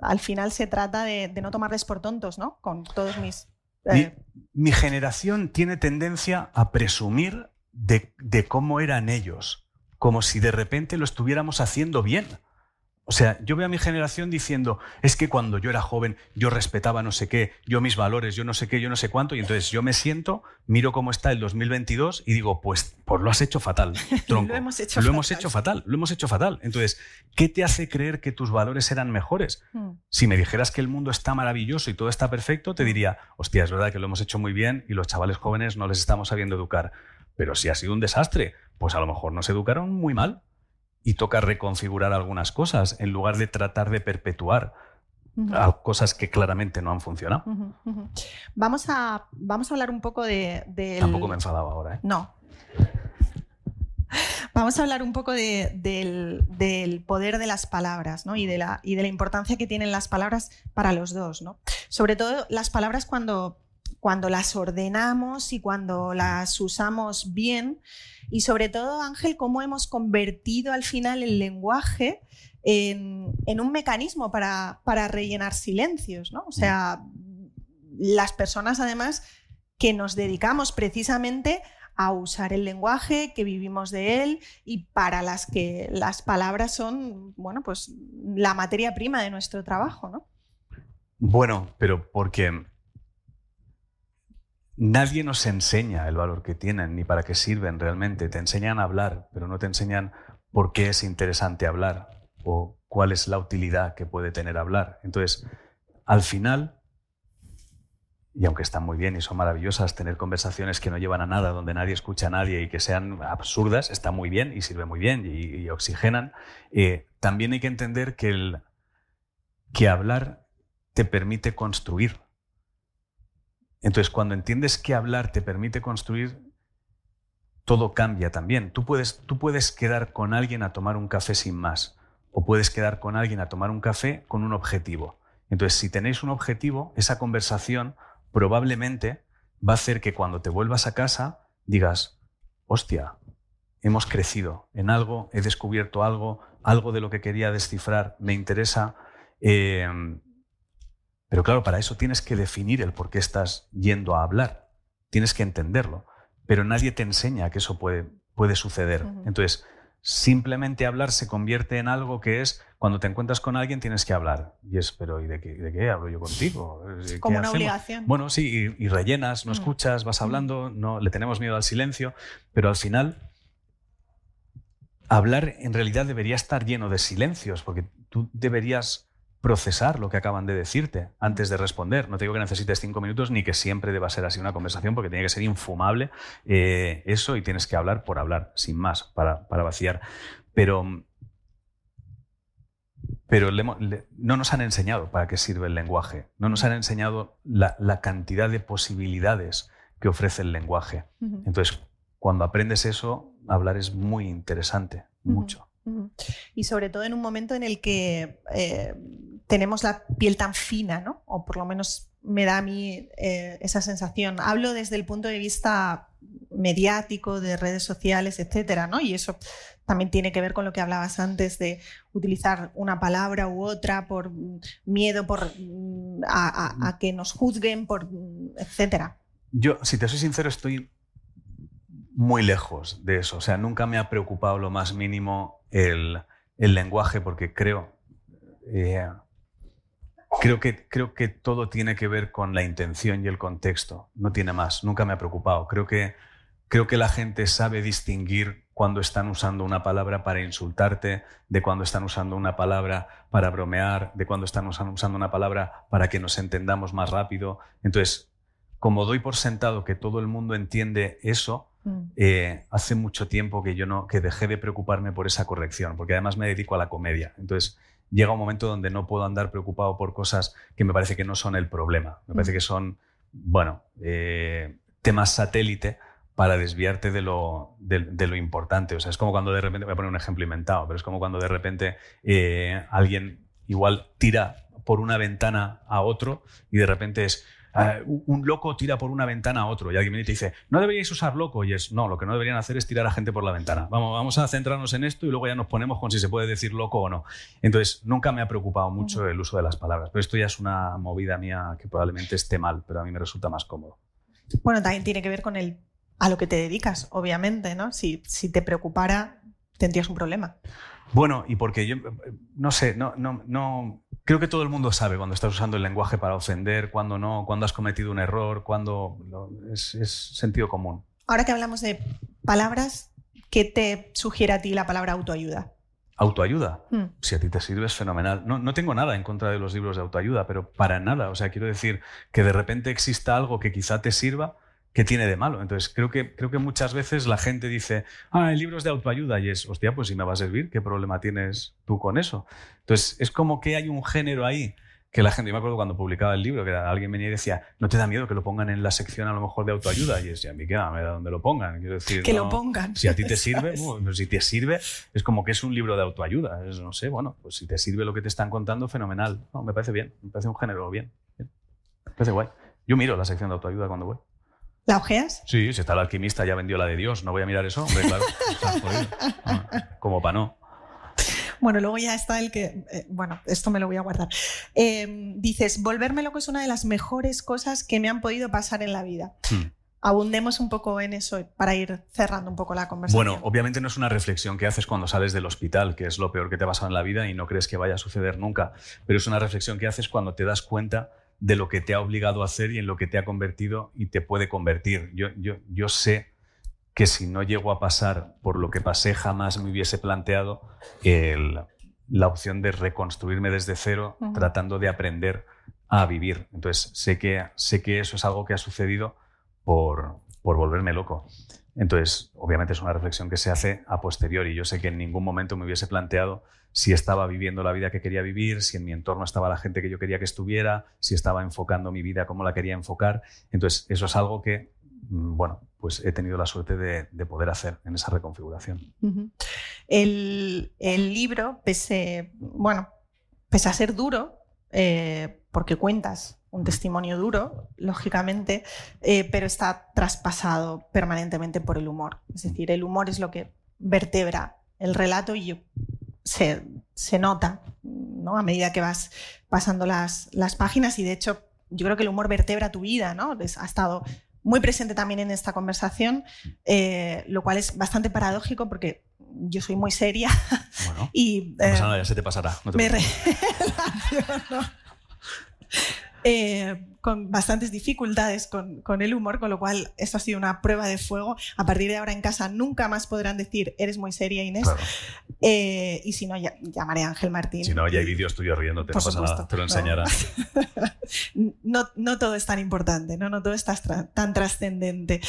al final se trata de, no tomarles por tontos, ¿no? Con todos mis... Eh, mi, generación tiene tendencia a presumir de cómo eran ellos, como si de repente lo estuviéramos haciendo bien. O sea, yo veo a mi generación diciendo, es que cuando yo era joven yo respetaba no sé qué, yo mis valores, yo no sé qué, yo no sé cuánto, y entonces yo me siento, miro cómo está el 2022 y digo, pues, pues lo has hecho fatal, *laughs* tronco. lo hemos hecho lo fatal. hemos hecho fatal, lo hemos hecho fatal. Entonces, ¿qué te hace creer que tus valores eran mejores? Hmm. Si me dijeras que el mundo está maravilloso y todo está perfecto, te diría, hostia, es verdad que lo hemos hecho muy bien y los chavales jóvenes no les estamos sabiendo educar. Pero si ha sido un desastre, pues a lo mejor nos educaron muy mal y toca reconfigurar algunas cosas en lugar de tratar de perpetuar cosas que claramente no han funcionado. vamos, a, vamos a hablar un poco de... Tampoco me enfadaba ahora. ¿eh? No. Vamos a hablar un poco del, poder de las palabras ¿no? y, de la, y de la importancia que tienen las palabras para los dos. ¿no? Sobre todo las palabras cuando, cuando las ordenamos y cuando las usamos bien y sobre todo, Ángel, cómo hemos convertido al final el lenguaje en, un mecanismo para, rellenar silencios, ¿no? O sea, las personas además que nos dedicamos precisamente a usar el lenguaje, que vivimos de él y para las que las palabras son, bueno, pues la materia prima de nuestro trabajo, ¿no? Bueno, pero porque Nadie nos enseña el valor que tienen ni para qué sirven realmente. Te enseñan a hablar, pero no te enseñan por qué es interesante hablar o cuál es la utilidad que puede tener hablar. Entonces, al final, y aunque están muy bien y son maravillosas, tener conversaciones que no llevan a nada, donde nadie escucha a nadie y que sean absurdas, está muy bien y sirve muy bien y, oxigenan, eh, también hay que entender que, el, que hablar te permite construir. Entonces, cuando entiendes que hablar te permite construir, todo cambia también. Tú puedes, tú puedes quedar con alguien a tomar un café sin más, o puedes quedar con alguien a tomar un café con un objetivo. Entonces, si tenéis un objetivo, esa conversación probablemente va a hacer que cuando te vuelvas a casa digas, hostia, hemos crecido en algo, he descubierto algo, algo de lo que quería descifrar me interesa. Eh, pero claro, para eso tienes que definir el por qué estás yendo a hablar. Tienes que entenderlo. Pero nadie te enseña que eso puede, puede suceder. Entonces, simplemente hablar se convierte en algo que es cuando te encuentras con alguien tienes que hablar. Y es, pero ¿y de qué, de qué hablo yo contigo? Como una obligación. Bueno, sí, y, rellenas, no escuchas, vas hablando, no, le tenemos miedo al silencio, pero al final hablar en realidad debería estar lleno de silencios, porque tú deberías procesar lo que acaban de decirte antes de responder. No te digo que necesites cinco minutos ni que siempre deba ser así una conversación porque tiene que ser infumable eh, eso y tienes que hablar por hablar, sin más, para, vaciar. Pero pero no nos han enseñado para qué sirve el lenguaje, no nos han enseñado la, cantidad de posibilidades que ofrece el lenguaje. Entonces, cuando aprendes eso, hablar es muy interesante, mucho. Y sobre todo en un momento en el que eh, tenemos la piel tan fina, ¿no? O por lo menos me da a mí eh, esa sensación. Hablo desde el punto de vista mediático, de redes sociales, etcétera, ¿no? Y eso también tiene que ver con lo que hablabas antes de utilizar una palabra u otra por miedo por, a, que nos juzguen, por etcétera. Yo, si te soy sincero, estoy muy lejos de eso. O sea, nunca me ha preocupado lo más mínimo el, lenguaje porque creo, eh, creo, que, creo que todo tiene que ver con la intención y el contexto. No tiene más. Nunca me ha preocupado. Creo que, creo que la gente sabe distinguir cuando están usando una palabra para insultarte, de cuando están usando una palabra para bromear, de cuando están usando una palabra para que nos entendamos más rápido. Entonces, como doy por sentado que todo el mundo entiende eso, mm. eh, hace mucho tiempo que yo no, que dejé de preocuparme por esa corrección, porque además me dedico a la comedia. Entonces, llega un momento donde no puedo andar preocupado por cosas que me parece que no son el problema. Me parece mm. que son, bueno, eh, temas satélite para desviarte de lo, de, lo, importante. O sea, es como cuando de repente, voy a poner un ejemplo inventado, pero es como cuando de repente eh, alguien igual tira por una ventana a otro y de repente es, ah, un loco tira por una ventana a otro y alguien viene y te dice, no deberíais usar loco. Y es, no, lo que no deberían hacer es tirar a gente por la ventana. Vamos, vamos a centrarnos en esto y luego ya nos ponemos con si se puede decir loco o no. Entonces, nunca me ha preocupado mucho el uso de las palabras, pero esto ya es una movida mía que probablemente esté mal, pero a mí me resulta más cómodo. Bueno, también tiene que ver con el a lo que te dedicas, obviamente, ¿no? Si, si te preocupara, tendrías un problema. Bueno, y porque yo, no sé, no, no, no, creo que todo el mundo sabe cuando estás usando el lenguaje para ofender, cuando no, cuando has cometido un error, cuando es, es sentido común. Ahora que hablamos de palabras, ¿qué te sugiere a ti la palabra autoayuda? Autoayuda. Hmm. Si a ti te sirve es fenomenal. No, no, tengo nada en contra de los libros de autoayuda, pero para nada. O sea, quiero decir que de repente exista algo que quizá te sirva ¿qué tiene de malo? Entonces, creo que, creo que muchas veces la gente dice, ah, hay libros de autoayuda y es, hostia, pues si me va a servir, ¿qué problema tienes tú con eso? Entonces, es como que hay un género ahí que la gente, yo me acuerdo cuando publicaba el libro, que alguien venía y decía, ¿no te da miedo que lo pongan en la sección a lo mejor de autoayuda? Y es, a mí qué me da donde lo pongan. Quiero decir, que lo pongan. Si a ti te sirve, *laughs* si te sirve, es como que es un libro de autoayuda. no sé, bueno, pues si te sirve lo que te están contando, fenomenal. No, me parece bien, me parece un género bien. bien. Me parece guay. Yo miro la sección de autoayuda cuando voy. ¿La ojeas? Sí, si está el alquimista ya vendió la de Dios, no voy a mirar eso, hombre, claro. Como para no. Bueno, luego ya está el que, eh, bueno, esto me lo voy a guardar. Em, dices, volverme loco es una de las mejores cosas que me han podido pasar en la vida. Hmm. Abundemos un poco en eso para ir cerrando un poco la conversación. Bueno, obviamente no es una reflexión que haces cuando sales del hospital, que es lo peor que te ha pasado en la vida y no crees que vaya a suceder nunca, pero es una reflexión que haces cuando te das cuenta de lo que te ha obligado a hacer y en lo que te ha convertido y te puede convertir. Yo, yo, yo sé que si no llego a pasar por lo que pasé, jamás me hubiese planteado la opción de reconstruirme desde cero, tratando de aprender a vivir. Entonces, sé que, sé que eso es algo que ha sucedido por, por volverme loco. Entonces, obviamente es una reflexión que se hace a posteriori. Yo sé que en ningún momento me hubiese planteado si estaba viviendo la vida que quería vivir, si en mi entorno estaba la gente que yo quería que estuviera, si estaba enfocando mi vida como la quería enfocar. Entonces, eso es algo que, mm, bueno, pues he tenido la suerte de, poder hacer en esa reconfiguración. el, libro, pese, bueno, pese a ser duro, eh, porque cuentas un testimonio duro, lógicamente, eh, pero está traspasado permanentemente por el humor. Es decir, el humor es lo que vertebra el relato y se, nota ¿no? a medida que vas pasando las, las, páginas y de hecho yo creo que el humor vertebra tu vida, ¿no? ha estado muy presente también en esta conversación, eh, lo cual es bastante paradójico porque yo soy muy seria. Bueno, *laughs* y, no pasa nada, ya se te pasará. me Eh, con bastantes dificultades con, el humor, con lo cual esto ha sido una prueba de fuego. A partir de ahora en casa nunca más podrán decir, eres muy seria, Inés. Eh, y si no, ya, llamaré a Ángel Martín. Si no, ya hay vídeos tuyos riéndote, no pasa nada, te lo enseñará. *laughs* No. no, todo es tan importante, no, no todo es tan trascendente.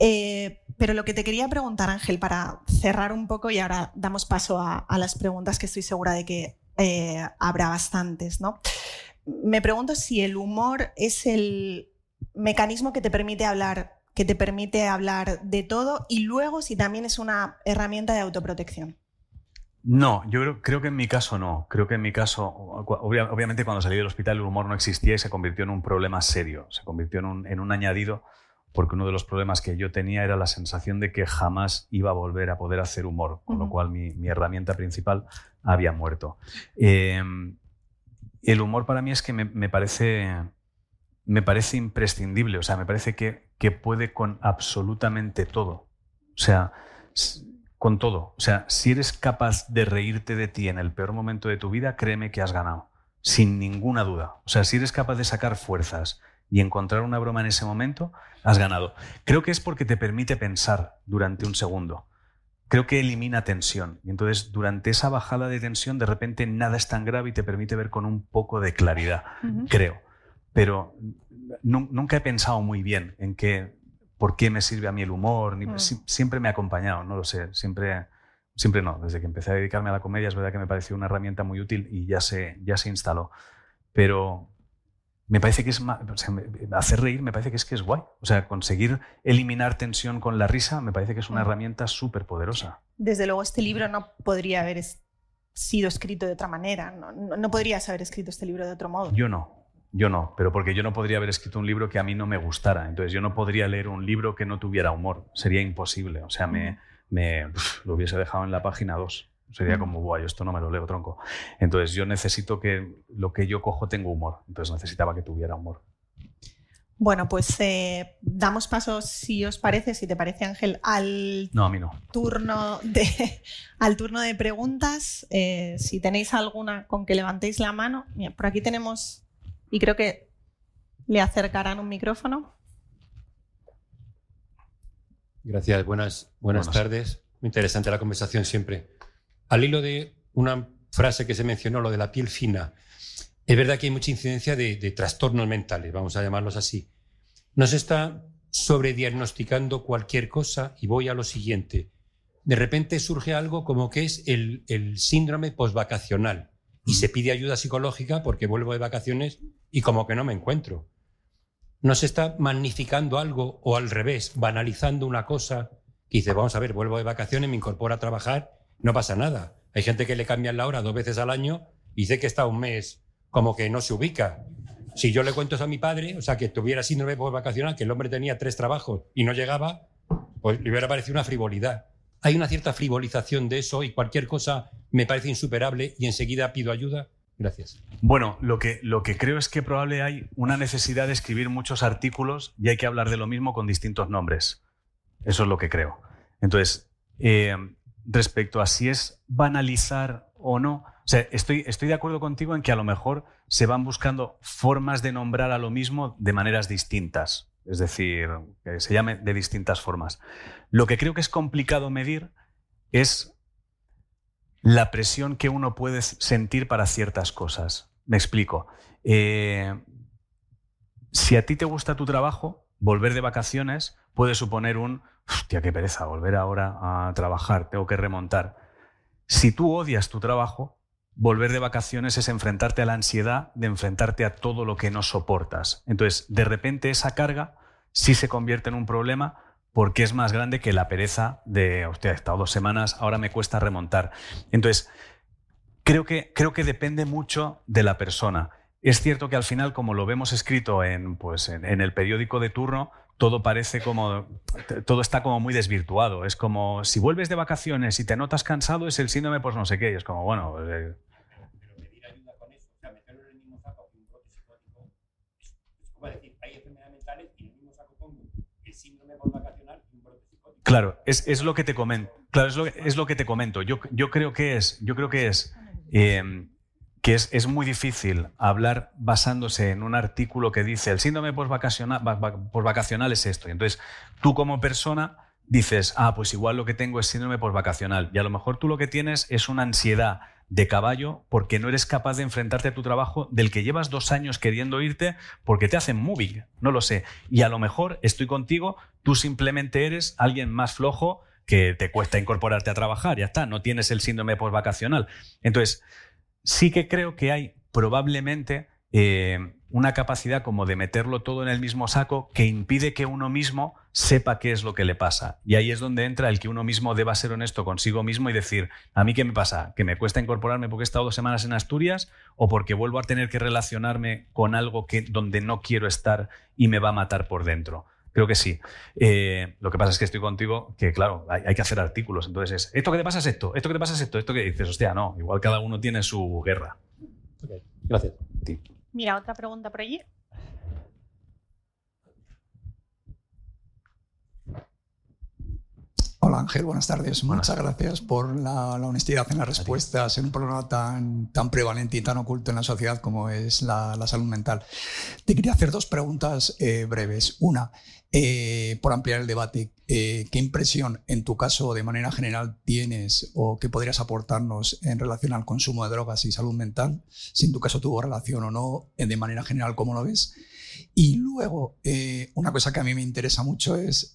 Eh, pero lo que te quería preguntar, Ángel, para cerrar un poco y ahora damos paso a, a las preguntas que estoy segura de que eh, habrá bastantes, ¿no? Me pregunto si el humor es el mecanismo que te permite hablar, que te permite hablar de todo y luego si también es una herramienta de autoprotección. No, yo creo, que en mi caso no. Creo que en mi caso, obviamente cuando salí del hospital el humor no existía y se convirtió en un problema serio, se convirtió en un, en un añadido porque uno de los problemas que yo tenía era la sensación de que jamás iba a volver a poder hacer humor, con lo cual mi, herramienta principal había muerto. Em, el humor para mí es que me, parece, me parece imprescindible, o sea, me parece que, que puede con absolutamente todo. O sea, con todo. O sea, si eres capaz de reírte de ti en el peor momento de tu vida, créeme que has ganado, sin ninguna duda. O sea, si eres capaz de sacar fuerzas y encontrar una broma en ese momento, has ganado. Creo que es porque te permite pensar durante un segundo. Creo que elimina tensión. Y entonces, durante esa bajada de tensión, de repente nada es tan grave y te permite ver con un poco de claridad, creo. Pero nunca he pensado muy bien en qué por qué me sirve a mí el humor, ni, mm. siempre me ha acompañado, no lo sé, siempre, siempre no. Desde que empecé a dedicarme a la comedia es verdad que me pareció una herramienta muy útil y ya se, ya se instaló. Pero me parece que es hacer reír me parece que es que es guay. O sea, conseguir eliminar tensión con la risa me parece que es una mm. herramienta súper poderosa. Desde luego este libro no podría haber sido escrito de otra manera, no, no podrías haber escrito este libro de otro modo. Yo no, yo no, pero porque yo no podría haber escrito un libro que a mí no me gustara. Entonces yo no podría leer un libro que no tuviera humor. Sería imposible. O sea, me, lo hubiese dejado en la página 2. Sería como, guay, esto no me lo leo, tronco. Entonces yo necesito que lo que yo cojo tenga humor. Entonces necesitaba que tuviera humor. Bueno, pues eh, damos paso, si os parece, si te parece, Ángel, al no, a mí no. turno de *laughs* al turno de preguntas. Eh, si tenéis alguna con que levantéis la mano. por aquí tenemos y creo que le acercarán un micrófono. Gracias, buenas, buenas, tardes. Muy interesante la conversación siempre. Al hilo de una frase que se mencionó, lo de la piel fina, es verdad que hay mucha incidencia de, de trastornos mentales, vamos a llamarlos así. Nos está sobrediagnosticando cualquier cosa y voy a lo siguiente. De repente surge algo como que es el, el síndrome postvacacional y se pide ayuda psicológica porque vuelvo de vacaciones y como que no me encuentro. ¿No se está magnificando algo o al revés, banalizando una cosa y dice, vamos a ver, vuelvo de vacaciones, me incorporo a trabajar, no pasa nada? Hay gente que le cambian la hora dos veces al año y dice que está un mes como que no se ubica. Si yo le cuento eso a mi padre, o sea, que tuviera síndrome vacacional, que el hombre tenía tres trabajos y no llegaba, pues le hubiera parecido una frivolidad. Hay una cierta frivolización de eso y cualquier cosa me parece insuperable y enseguida pido ayuda. Gracias. Bueno, lo que, lo que creo es que probable hay una necesidad de escribir muchos artículos y hay que hablar de lo mismo con distintos nombres. Eso es lo que creo. Entonces, eh, respecto a si es banalizar o no, o sea, estoy, estoy de acuerdo contigo en que a lo mejor se van buscando formas de nombrar a lo mismo de maneras distintas. Es decir, que se llame de distintas formas. Lo que creo que es complicado medir es la presión que uno puede sentir para ciertas cosas. Me explico. Eh, si a ti te gusta tu trabajo, volver de vacaciones puede suponer un, hostia, qué pereza, volver ahora a trabajar, tengo que remontar. Si tú odias tu trabajo, volver de vacaciones es enfrentarte a la ansiedad de enfrentarte a todo lo que no soportas. Entonces, de repente esa carga sí se convierte en un problema porque es más grande que la pereza de, hostia, he estado dos semanas, ahora me cuesta remontar. Entonces, creo que, creo que depende mucho de la persona. Es cierto que al final, como lo vemos escrito en, pues, en, el periódico de turno, todo parece como, todo está como muy desvirtuado. Es como, si vuelves de vacaciones y te notas cansado, es el síndrome, pues no sé qué. Y es como, bueno, eh, Claro, es, lo que te comento. Claro, es lo, es lo que te comento. Yo, yo, creo que es, yo creo que es, em, que es, es, muy difícil hablar basándose en un artículo que dice el síndrome vacacional es esto. Y entonces, tú como persona dices, ah, pues igual lo que tengo es síndrome vacacional. Y a lo mejor tú lo que tienes es una ansiedad de caballo porque no eres capaz de enfrentarte a tu trabajo del que llevas dos años queriendo irte porque te hacen moving, no lo sé. Y a lo mejor estoy contigo, tú simplemente eres alguien más flojo que te cuesta incorporarte a trabajar, ya está, no tienes el síndrome postvacacional. Entonces, sí que creo que hay probablemente eh, una capacidad como de meterlo todo en el mismo saco que impide que uno mismo sepa qué es lo que le pasa. Y ahí es donde entra el que uno mismo deba ser honesto consigo mismo y decir, ¿a mí qué me pasa? ¿Que me cuesta incorporarme porque he estado dos semanas en Asturias o porque vuelvo a tener que relacionarme con algo que, donde no quiero estar y me va a matar por dentro? Creo que sí. Eh, lo que pasa es que estoy contigo, que claro, hay, que hacer artículos. Entonces es, esto que te pasa es esto, esto que te pasa es esto, esto que dices, hostia, no, igual cada uno tiene su guerra. Gracias. Mira, otra pregunta por allí. Hola Ángel, buenas tardes. Muchas gracias por la, honestidad en las respuestas en un problema tan, tan prevalente y tan oculto en la sociedad como es la, salud mental. Te quería hacer dos preguntas eh, breves. Una, eh, por ampliar el debate, eh, ¿qué impresión en tu caso de manera general tienes o qué podrías aportarnos en relación al consumo de drogas y salud mental? Si en tu caso tuvo relación o no, de manera general, ¿cómo lo ves? Y luego, una cosa que a mí me interesa mucho es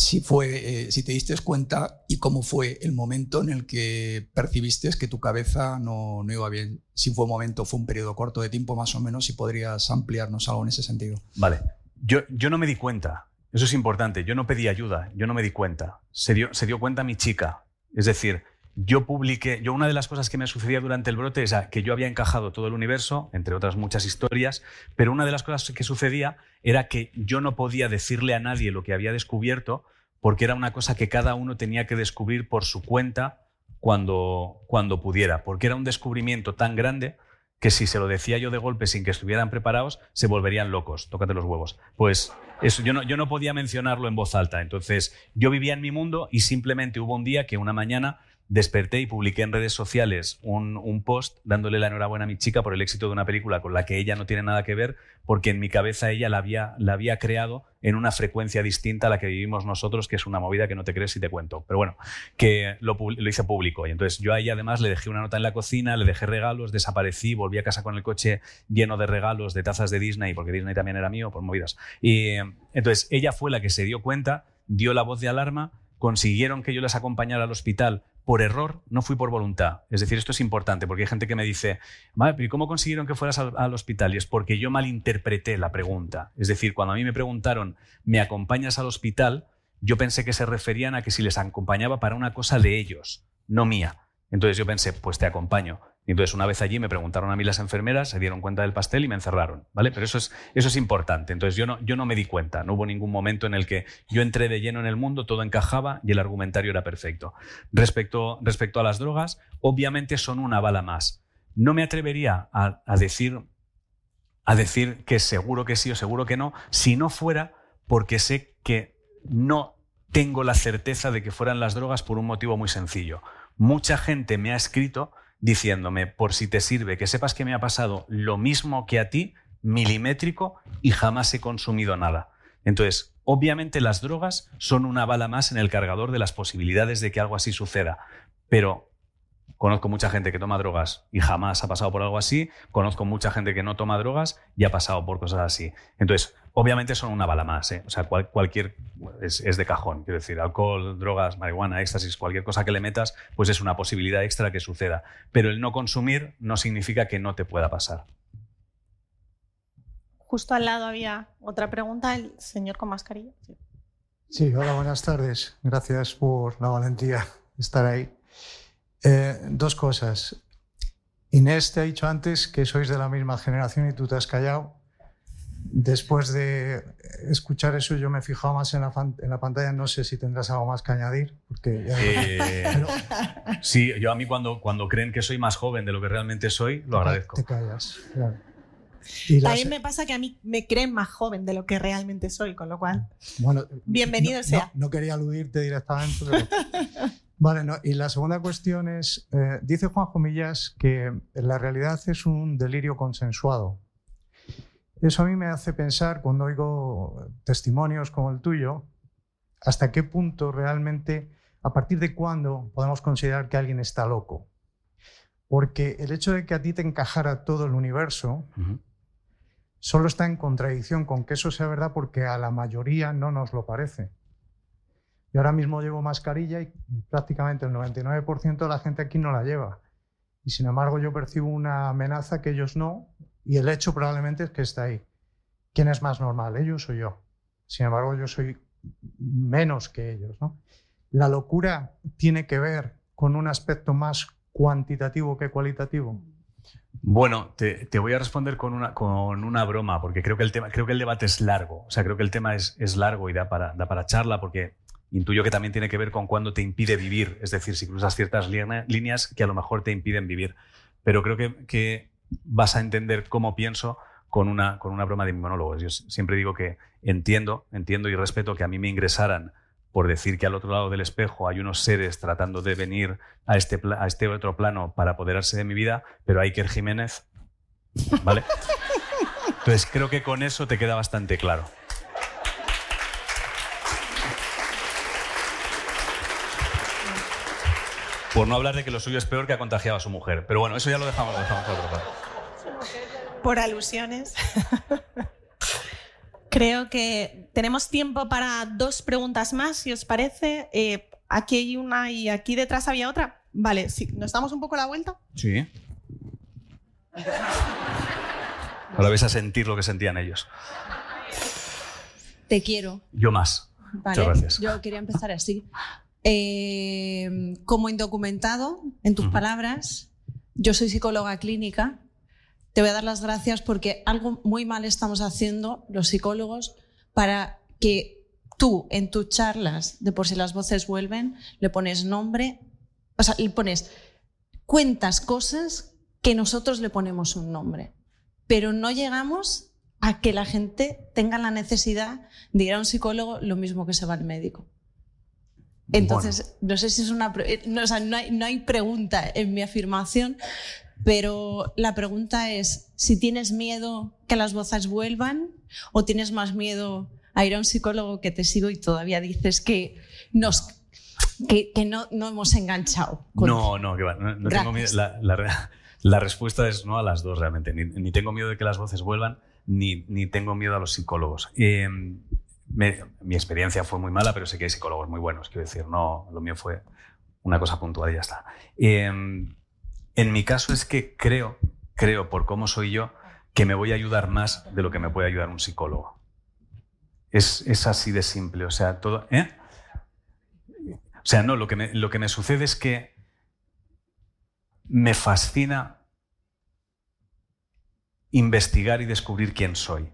si, fue, eh, si te diste cuenta y cómo fue el momento en el que percibiste que tu cabeza no, no, iba bien. Si fue un momento, fue un periodo corto de tiempo más o menos, si podrías ampliarnos algo en ese sentido. Vale, yo, no me di cuenta. Eso es importante. Yo no pedí ayuda, yo no me di cuenta. Se dio, se dio cuenta mi chica. Es decir, yo publiqué, yo una de las cosas que me sucedía durante el brote es que yo había encajado todo el universo, entre otras muchas historias, pero una de las cosas que sucedía era que yo no podía decirle a nadie lo que había descubierto porque era una cosa que cada uno tenía que descubrir por su cuenta cuando, cuando pudiera, porque era un descubrimiento tan grande que si se lo decía yo de golpe sin que estuvieran preparados, se volverían locos. Tócate los huevos. Pues eso, yo no, yo no podía mencionarlo en voz alta. Entonces, yo vivía en mi mundo y simplemente hubo un día que una mañana desperté y publiqué en redes sociales un, post dándole la enhorabuena a mi chica por el éxito de una película con la que ella no tiene nada que ver, porque en mi cabeza ella la había, la había creado en una frecuencia distinta a la que vivimos nosotros, que es una movida que no te crees si te cuento. Pero bueno, que lo, lo hice público. Y entonces yo a ella además le dejé una nota en la cocina, le dejé regalos, desaparecí, volví a casa con el coche lleno de regalos, de tazas de Disney, porque Disney también era mío, por movidas. Y entonces ella fue la que se dio cuenta, dio la voz de alarma, consiguieron que yo les acompañara al hospital por error, no fui por voluntad. Es decir, esto es importante porque hay gente que me dice, vale, pero ¿cómo consiguieron que fueras al, hospital? Y es porque yo malinterpreté la pregunta. Es decir, cuando a mí me preguntaron, ¿me acompañas al hospital? Yo pensé que se referían a que si les acompañaba para una cosa de ellos, no mía. Entonces yo pensé, pues te acompaño. Y entonces una vez allí me preguntaron a mí las enfermeras, se dieron cuenta del pastel y me encerraron, ¿vale? Pero eso es, eso es importante. Entonces yo no, yo no me di cuenta, no hubo ningún momento en el que yo entré de lleno en el mundo, todo encajaba y el argumentario era perfecto. Respecto, respecto a las drogas, obviamente son una bala más. No me atrevería a, a decir, a decir que seguro que sí o seguro que no, si no fuera porque sé que no tengo la certeza de que fueran las drogas por un motivo muy sencillo. Mucha gente me ha escrito diciéndome, por si te sirve, que sepas que me ha pasado lo mismo que a ti, milimétrico, y jamás he consumido nada. Entonces, obviamente las drogas son una bala más en el cargador de las posibilidades de que algo así suceda, pero Conozco mucha gente que toma drogas y jamás ha pasado por algo así. Conozco mucha gente que no toma drogas y ha pasado por cosas así. Entonces, obviamente son una bala más. ¿eh? O sea, cualquier. Es, es, de cajón. Quiero decir, alcohol, drogas, marihuana, éxtasis, cualquier cosa que le metas, pues es una posibilidad extra que suceda. Pero el no consumir no significa que no te pueda pasar. Justo al lado había otra pregunta, el señor con mascarilla. Sí, hola, buenas tardes. Gracias por la valentía de estar ahí. Eh, dos cosas. Inés te ha dicho antes que sois de la misma generación y tú te has callado. Después de escuchar eso, yo me he fijado más en la, en la pantalla. No sé si tendrás algo más que añadir. Porque eh, *laughs* Sí, yo a mí cuando, cuando creen que soy más joven de lo que realmente soy, lo agradezco. Te callas, claro. También me pasa que a mí me creen más joven de lo que realmente soy, con lo cual. Bueno, bienvenido sea. No, quería aludirte directamente, pero *laughs* Vale, y la segunda cuestión es, eh, dice Juan Jomillas que la realidad es un delirio consensuado. Eso a mí me hace pensar, cuando oigo testimonios como el tuyo, hasta qué punto realmente, a partir de cuándo podemos considerar que alguien está loco. Porque el hecho de que a ti te encajara todo el universo solo está en contradicción con que eso sea verdad porque a la mayoría no nos lo parece. Yo ahora mismo llevo mascarilla y prácticamente el 99% de la gente aquí no la lleva. y sin embargo yo percibo una amenaza que ellos no y el hecho probablemente es que está ahí. ¿Quién es más normal, ellos o yo? Sin embargo, yo soy menos que ellos. La locura tiene que ver con un aspecto más cuantitativo que cualitativo. Bueno, te, voy a responder con una, con una broma, porque creo que, el tema, creo que el debate es largo. O sea, creo que el tema es, es largo y da para, da para charla, porque intuyo que también tiene que ver con cuándo te impide vivir. Es decir, si cruzas ciertas líneas que a lo mejor te impiden vivir. Pero creo que, que vas a entender cómo pienso con una, con una broma de mi monólogo. Yo siempre digo que entiendo, entiendo y respeto que a mí me ingresaran por decir que al otro lado del espejo hay unos seres tratando de venir a este, a este otro plano para apoderarse de mi vida, pero Iker Jiménez, ¿vale? *laughs* Entonces creo que con eso te queda bastante claro. Por no hablar de que lo suyo es peor que ha contagiado a su mujer. Pero bueno, eso ya lo dejamos, lo dejamos otro lado. Por alusiones. Creo que tenemos tiempo para dos preguntas más, si os parece. Eh, aquí hay una y aquí detrás había otra. Vale, ¿nos damos un poco la vuelta? Sí. Ahora ves a sentir lo que sentían ellos. Te quiero. Yo más. Muchas gracias. Yo quería empezar así. Eh, como indocumentado, en tus palabras, yo soy psicóloga clínica te voy a dar las gracias porque algo muy mal estamos haciendo los psicólogos para que tú en tus charlas de por si las voces vuelven le pones nombre, o sea, le pones cuentas cosas que nosotros le ponemos un nombre, pero no llegamos a que la gente tenga la necesidad de ir a un psicólogo lo mismo que se va al médico. Entonces, no sé si es una... No, o sea, no, hay, no hay pregunta en mi afirmación, pero la pregunta es si tienes miedo que las voces vuelvan o tienes más miedo a ir a un psicólogo que te sigo y todavía dices que nos que, no, no, hemos enganchado. no, no, que va. No, tengo miedo. La, la, respuesta es no a las dos realmente. Ni, tengo miedo de que las voces vuelvan, ni, ni tengo miedo a los psicólogos. Em, mi experiencia fue muy mala, pero sé que hay psicólogos muy buenos. Quiero decir, no, lo mío fue una cosa puntual y ya está. Eh, en mi caso es que creo, creo por cómo soy yo, que me voy a ayudar más de lo que me puede ayudar un psicólogo. Es, así de simple. O sea, todo. ¿eh? O sea, no, lo que, lo que me sucede es que me fascina investigar y descubrir quién soy.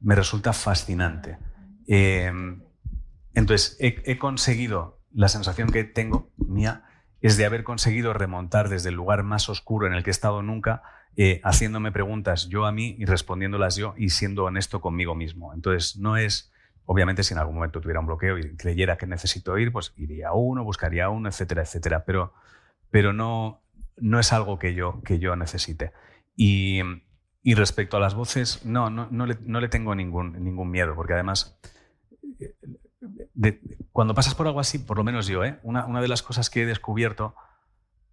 Me resulta fascinante. Em, entonces, he, conseguido la sensación que tengo mía es de haber conseguido remontar desde el lugar más oscuro en el que he estado nunca, eh, haciéndome preguntas yo a mí y respondiéndolas yo y siendo honesto conmigo mismo. Entonces, no es, obviamente, si en algún momento tuviera un bloqueo y creyera que necesito ir, pues iría a uno, buscaría a uno, etcétera, etcétera. Pero, pero no, no es algo que yo, que yo necesite. Y, respecto a las voces, no, no, no, le, no le tengo ningún, ningún miedo, porque además cuando pasas por algo así, por lo menos yo, ¿eh? una, una, de las cosas que he descubierto,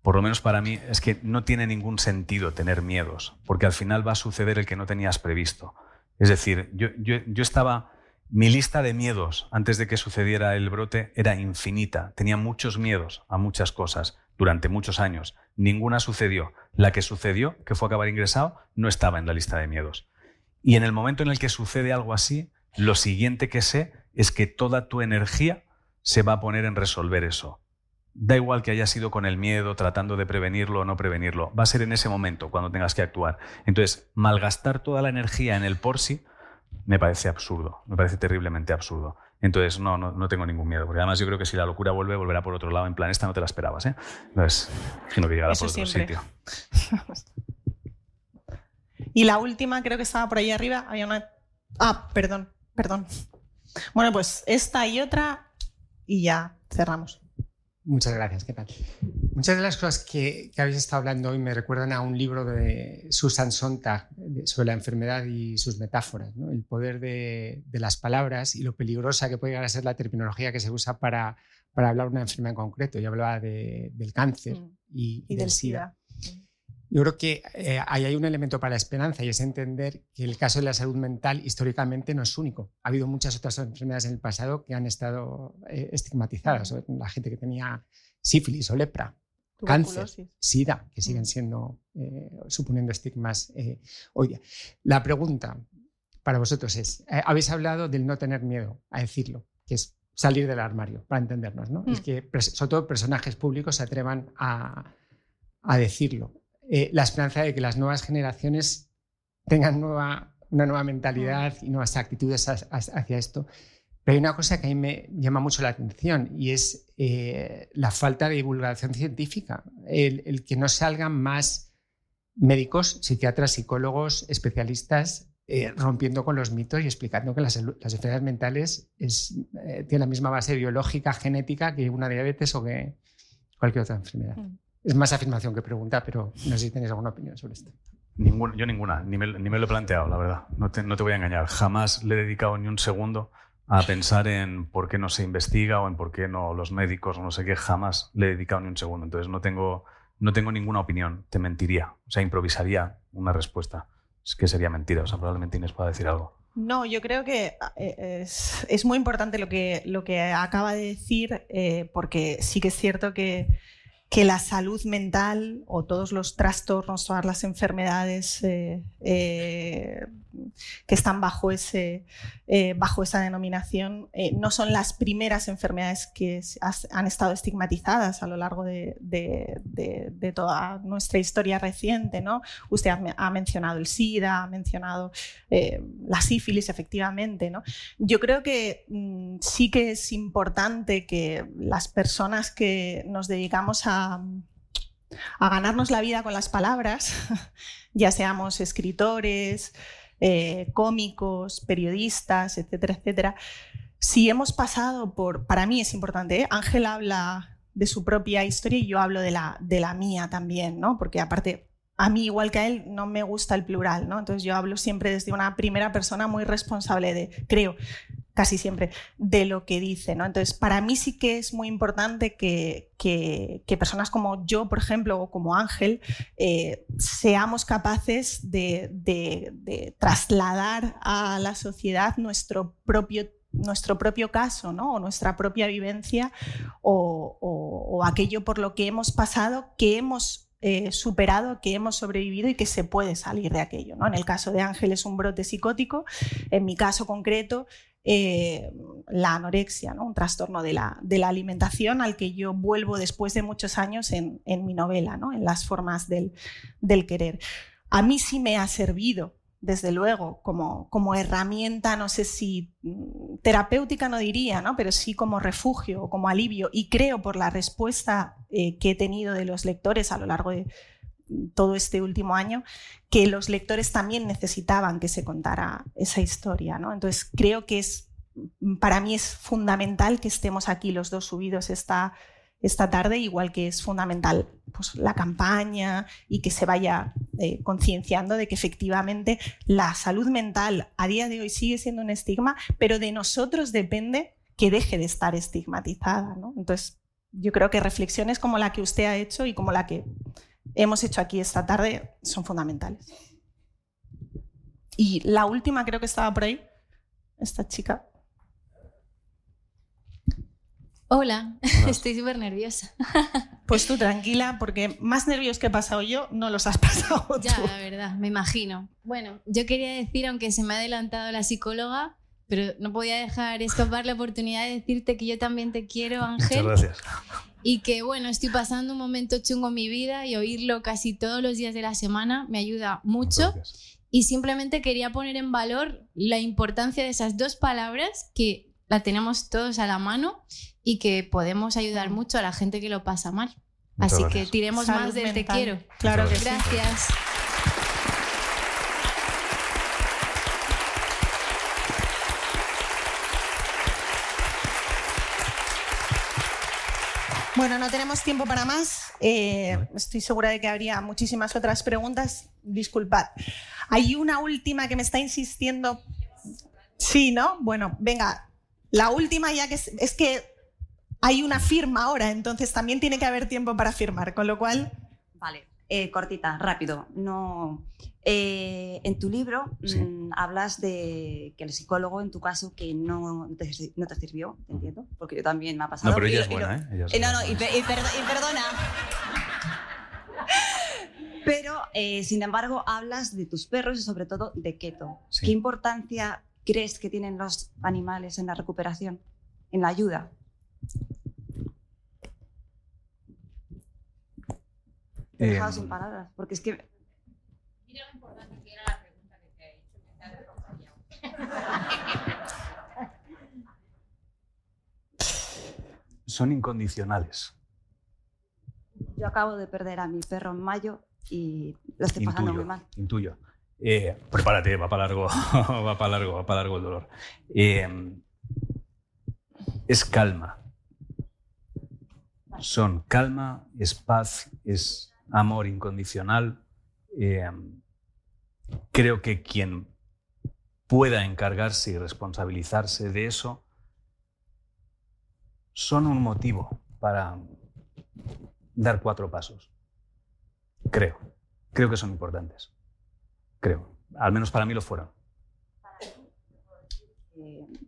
por lo menos para mí, es que no tiene ningún sentido tener miedos, porque al final va a suceder el que no tenías previsto. Es decir, yo, yo, yo estaba, mi lista de miedos antes de que sucediera el brote era infinita. Tenía muchos miedos a muchas cosas durante muchos años. Ninguna sucedió. La que sucedió, que fue acabar ingresado, no estaba en la lista de miedos. Y en el momento en el que sucede algo así, lo siguiente que sé es que toda tu energía se va a poner en resolver eso. Da igual que haya sido con el miedo, tratando de prevenirlo o no prevenirlo. Va a ser en ese momento cuando tengas que actuar. Entonces, malgastar toda la energía en el por sí me parece absurdo, me parece terriblemente absurdo. Entonces, no, no, tengo ningún miedo, porque además yo creo que si la locura vuelve, volverá por otro lado. En plan, esta no te la esperabas, ¿eh? Entonces, imagino que llegará por otro sitio. *laughs* y la última, creo que estaba por ahí arriba, había una... Ah, perdón, perdón. Bueno, pues esta y otra y ya cerramos. Muchas gracias, ¿qué tal? Muchas de las cosas que, habéis estado hablando hoy me recuerdan a un libro de Susan Sontag sobre la enfermedad y sus metáforas, el poder de, las palabras y lo peligrosa que puede llegar a ser la terminología que se usa para, para hablar de una enfermedad en concreto. Yo hablaba del cáncer mm. y, del, SIDA. Yo creo que eh, ahí hay un elemento para la esperanza y es entender que el caso de la salud mental históricamente no es único. Ha habido muchas otras enfermedades en el pasado que han estado eh, estigmatizadas. La gente que tenía sífilis o lepra cáncer, SIDA, que siguen mm. siendo, eh, suponiendo estigmas eh, hoy día. La pregunta para vosotros es, habéis hablado del no tener miedo a decirlo, que es salir del armario, para entendernos, ¿no? Es mm. que sobre todo personajes públicos se atrevan a, decirlo. La esperanza de que las nuevas generaciones tengan nueva, una nueva mentalidad y nuevas actitudes hacia esto. Pero hay una cosa que a mí me llama mucho la atención y es eh, la falta de divulgación científica, el, que no salgan más médicos, psiquiatras, psicólogos, especialistas eh, rompiendo con los mitos y explicando que las, enfermedades mentales eh, tienen la misma base biológica, genética que una diabetes o que cualquier otra enfermedad. Mm. Es más afirmación que pregunta, pero no sé si tenéis alguna opinión sobre esto. yo ninguna, ni me, lo he planteado, la verdad. No te, no te voy a engañar. Jamás le he dedicado ni un segundo a pensar en por qué no se investiga o en por qué no los médicos o no sé qué, jamás le he dedicado ni un segundo. Entonces no tengo, no tengo ninguna opinión, te mentiría. O sea, improvisaría una respuesta. Es que sería mentira, o sea, probablemente Inés pueda decir algo. No, yo creo que eh, es, muy importante lo que, lo que acaba de decir, eh, porque sí que es cierto que que la salud mental o todos los trastornos, todas las enfermedades eh, eh, que están bajo, ese, eh, bajo esa denominación no son las primeras enfermedades que han estado estigmatizadas a lo largo de, toda nuestra historia reciente. ¿no? Usted ha, mencionado el SIDA, ha mencionado la sífilis, efectivamente. ¿no? Yo creo que mm, sí que es importante que las personas que nos dedicamos a a, ganarnos la vida con las palabras, *laughs* ya seamos escritores, eh, cómicos, periodistas, etcétera, etcétera. Si hemos pasado por, para mí es importante, ¿eh? Ángel habla de su propia historia y yo hablo de la, de la mía también, ¿no? Porque aparte, a mí igual que a él no me gusta el plural, ¿no? Entonces yo hablo siempre desde una primera persona muy responsable de, creo, casi siempre, de lo que dice. ¿no? Entonces, para mí sí que es muy importante que, personas como yo, por ejemplo, o como Ángel, eh, seamos capaces de, trasladar a la sociedad nuestro propio nuestro propio caso, ¿no? o nuestra propia vivencia, o, aquello por lo que hemos pasado, que hemos eh, superado, que hemos sobrevivido y que se puede salir de aquello. ¿no? En el caso de Ángel es un brote psicótico, en mi caso concreto eh, la anorexia, ¿no? un trastorno de la, de la, alimentación al que yo vuelvo después de muchos años en, mi novela, ¿no? en las formas del, querer. A mí sí me ha servido, desde luego, como, como herramienta, no sé si mm, terapéutica no diría, ¿no? pero sí como refugio o como alivio. Y creo por la respuesta eh, que he tenido de los lectores a lo largo de, todo este último año, que los lectores también necesitaban que se contara esa historia. ¿no? Entonces creo que es, para mí es fundamental que estemos aquí los dos subidos esta, esta tarde, igual que es fundamental pues, la campaña y que se vaya eh, concienciando de que efectivamente la salud mental a día de hoy sigue siendo un estigma, pero de nosotros depende que deje de estar estigmatizada. ¿no? Entonces, yo creo que reflexiones como la que usted ha hecho y como la que hemos hecho aquí esta tarde son fundamentales. Y la última creo que estaba por ahí, esta chica. Hola, *laughs* estoy súper nerviosa. *laughs* Pues tú tranquila, porque más nervios que he pasado yo, no los has *laughs* pasado tú. Ya, la verdad, me imagino. Bueno, yo quería decir, aunque se me ha adelantado la psicóloga, pero no podía dejar escapar la oportunidad de decirte que yo también te quiero, Ángel. Muchas gracias y que bueno, estoy pasando un momento chungo en mi vida y oírlo casi todos los días de la semana me ayuda mucho. Y simplemente quería poner en valor la importancia de esas dos palabras que la tenemos todos a la mano y que podemos ayudar mucho a la gente que lo pasa mal. Así que tiremos más del te quiero. Claro que Gracias. Bueno, no tenemos tiempo para más. Eh, estoy segura de que habría muchísimas otras preguntas. Disculpad. Hay una última que me está insistiendo. Sí, ¿no? Bueno, venga. La última ya que es, es que hay una firma ahora, entonces también tiene que haber tiempo para firmar, con lo cual... Vale. Eh, cortita, rápido. No, eh, en tu libro mm, hablas de que el psicólogo, en tu caso, que no te, no te sirvió, te entiendo, porque yo también me ha pasado. No, pero ella es buena, ¿eh? no, no, y, perdona. eh, sin embargo, hablas de tus perros y sobre todo de keto. ¿Qué importancia crees que tienen los animales en la recuperación, en la ayuda? Te he dejado sin palabras, porque es que... Mira lo importante que era la pregunta que te he hecho, Son incondicionales. Yo acabo de perder a mi perro en mayo y lo estoy pasando muy mal. Intuyo. Eh, prepárate, va para *laughs* largo, va para largo, va para largo el dolor. Eh, es calma. Son calma, es paz, es amor incondicional. Eh, creo que quien pueda encargarse y responsabilizarse de eso son un motivo para dar cuatro pasos. Creo. Creo que son importantes. Creo. Al menos para mí lo fueron.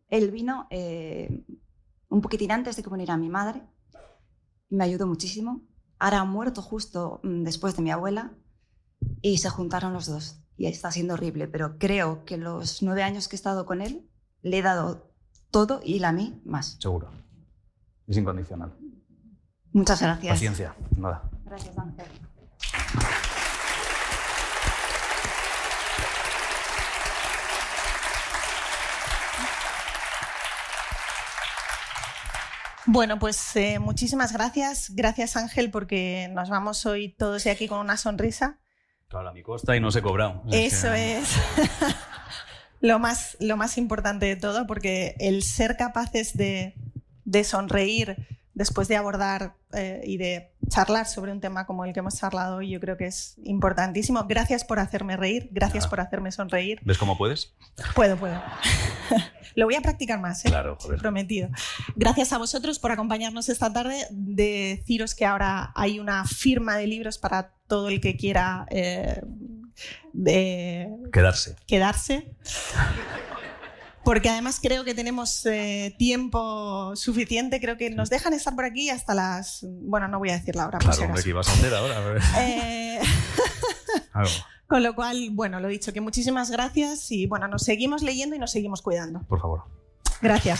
Él vino eh, un poquitín antes de que muriera mi madre. Me ayudó muchísimo. Ahora ha muerto justo mm, después de mi abuela y se juntaron los dos. Y está siendo horrible, pero creo que los nueve años que he estado con él le he dado todo y él a mí más. Seguro. Es incondicional. Muchas gracias. Paciencia, nada. Gracias, Ángel. Bueno, pues eh, muchísimas gracias. Gracias Ángel porque nos vamos hoy todos de aquí con una sonrisa. Claro, a mi costa y no se he cobrado. Eso es. *laughs* lo, más, lo más importante de todo porque el ser capaces de, de sonreír después de abordar eh, y de charlar sobre un tema como el que hemos charlado hoy, yo creo que es importantísimo. Gracias por hacerme reír, gracias por hacerme sonreír. ¿Ves cómo puedes? Puedo, puedo. *laughs* Lo voy a practicar más, ¿eh? Claro, joder. Prometido. Gracias a vosotros por acompañarnos esta tarde. Deciros que ahora hay una firma de libros para todo el que quiera eh, quedarse. Quedarse porque además creo que tenemos eh, tiempo suficiente. Creo que nos dejan estar por aquí hasta las. Bueno, no voy a decir la hora. Claro, hombre, ¿qué ibas a hacer ahora? Eh, *laughs* con lo cual, bueno, lo dicho, que muchísimas gracias y bueno, nos seguimos leyendo y nos seguimos cuidando. Por favor. Gracias.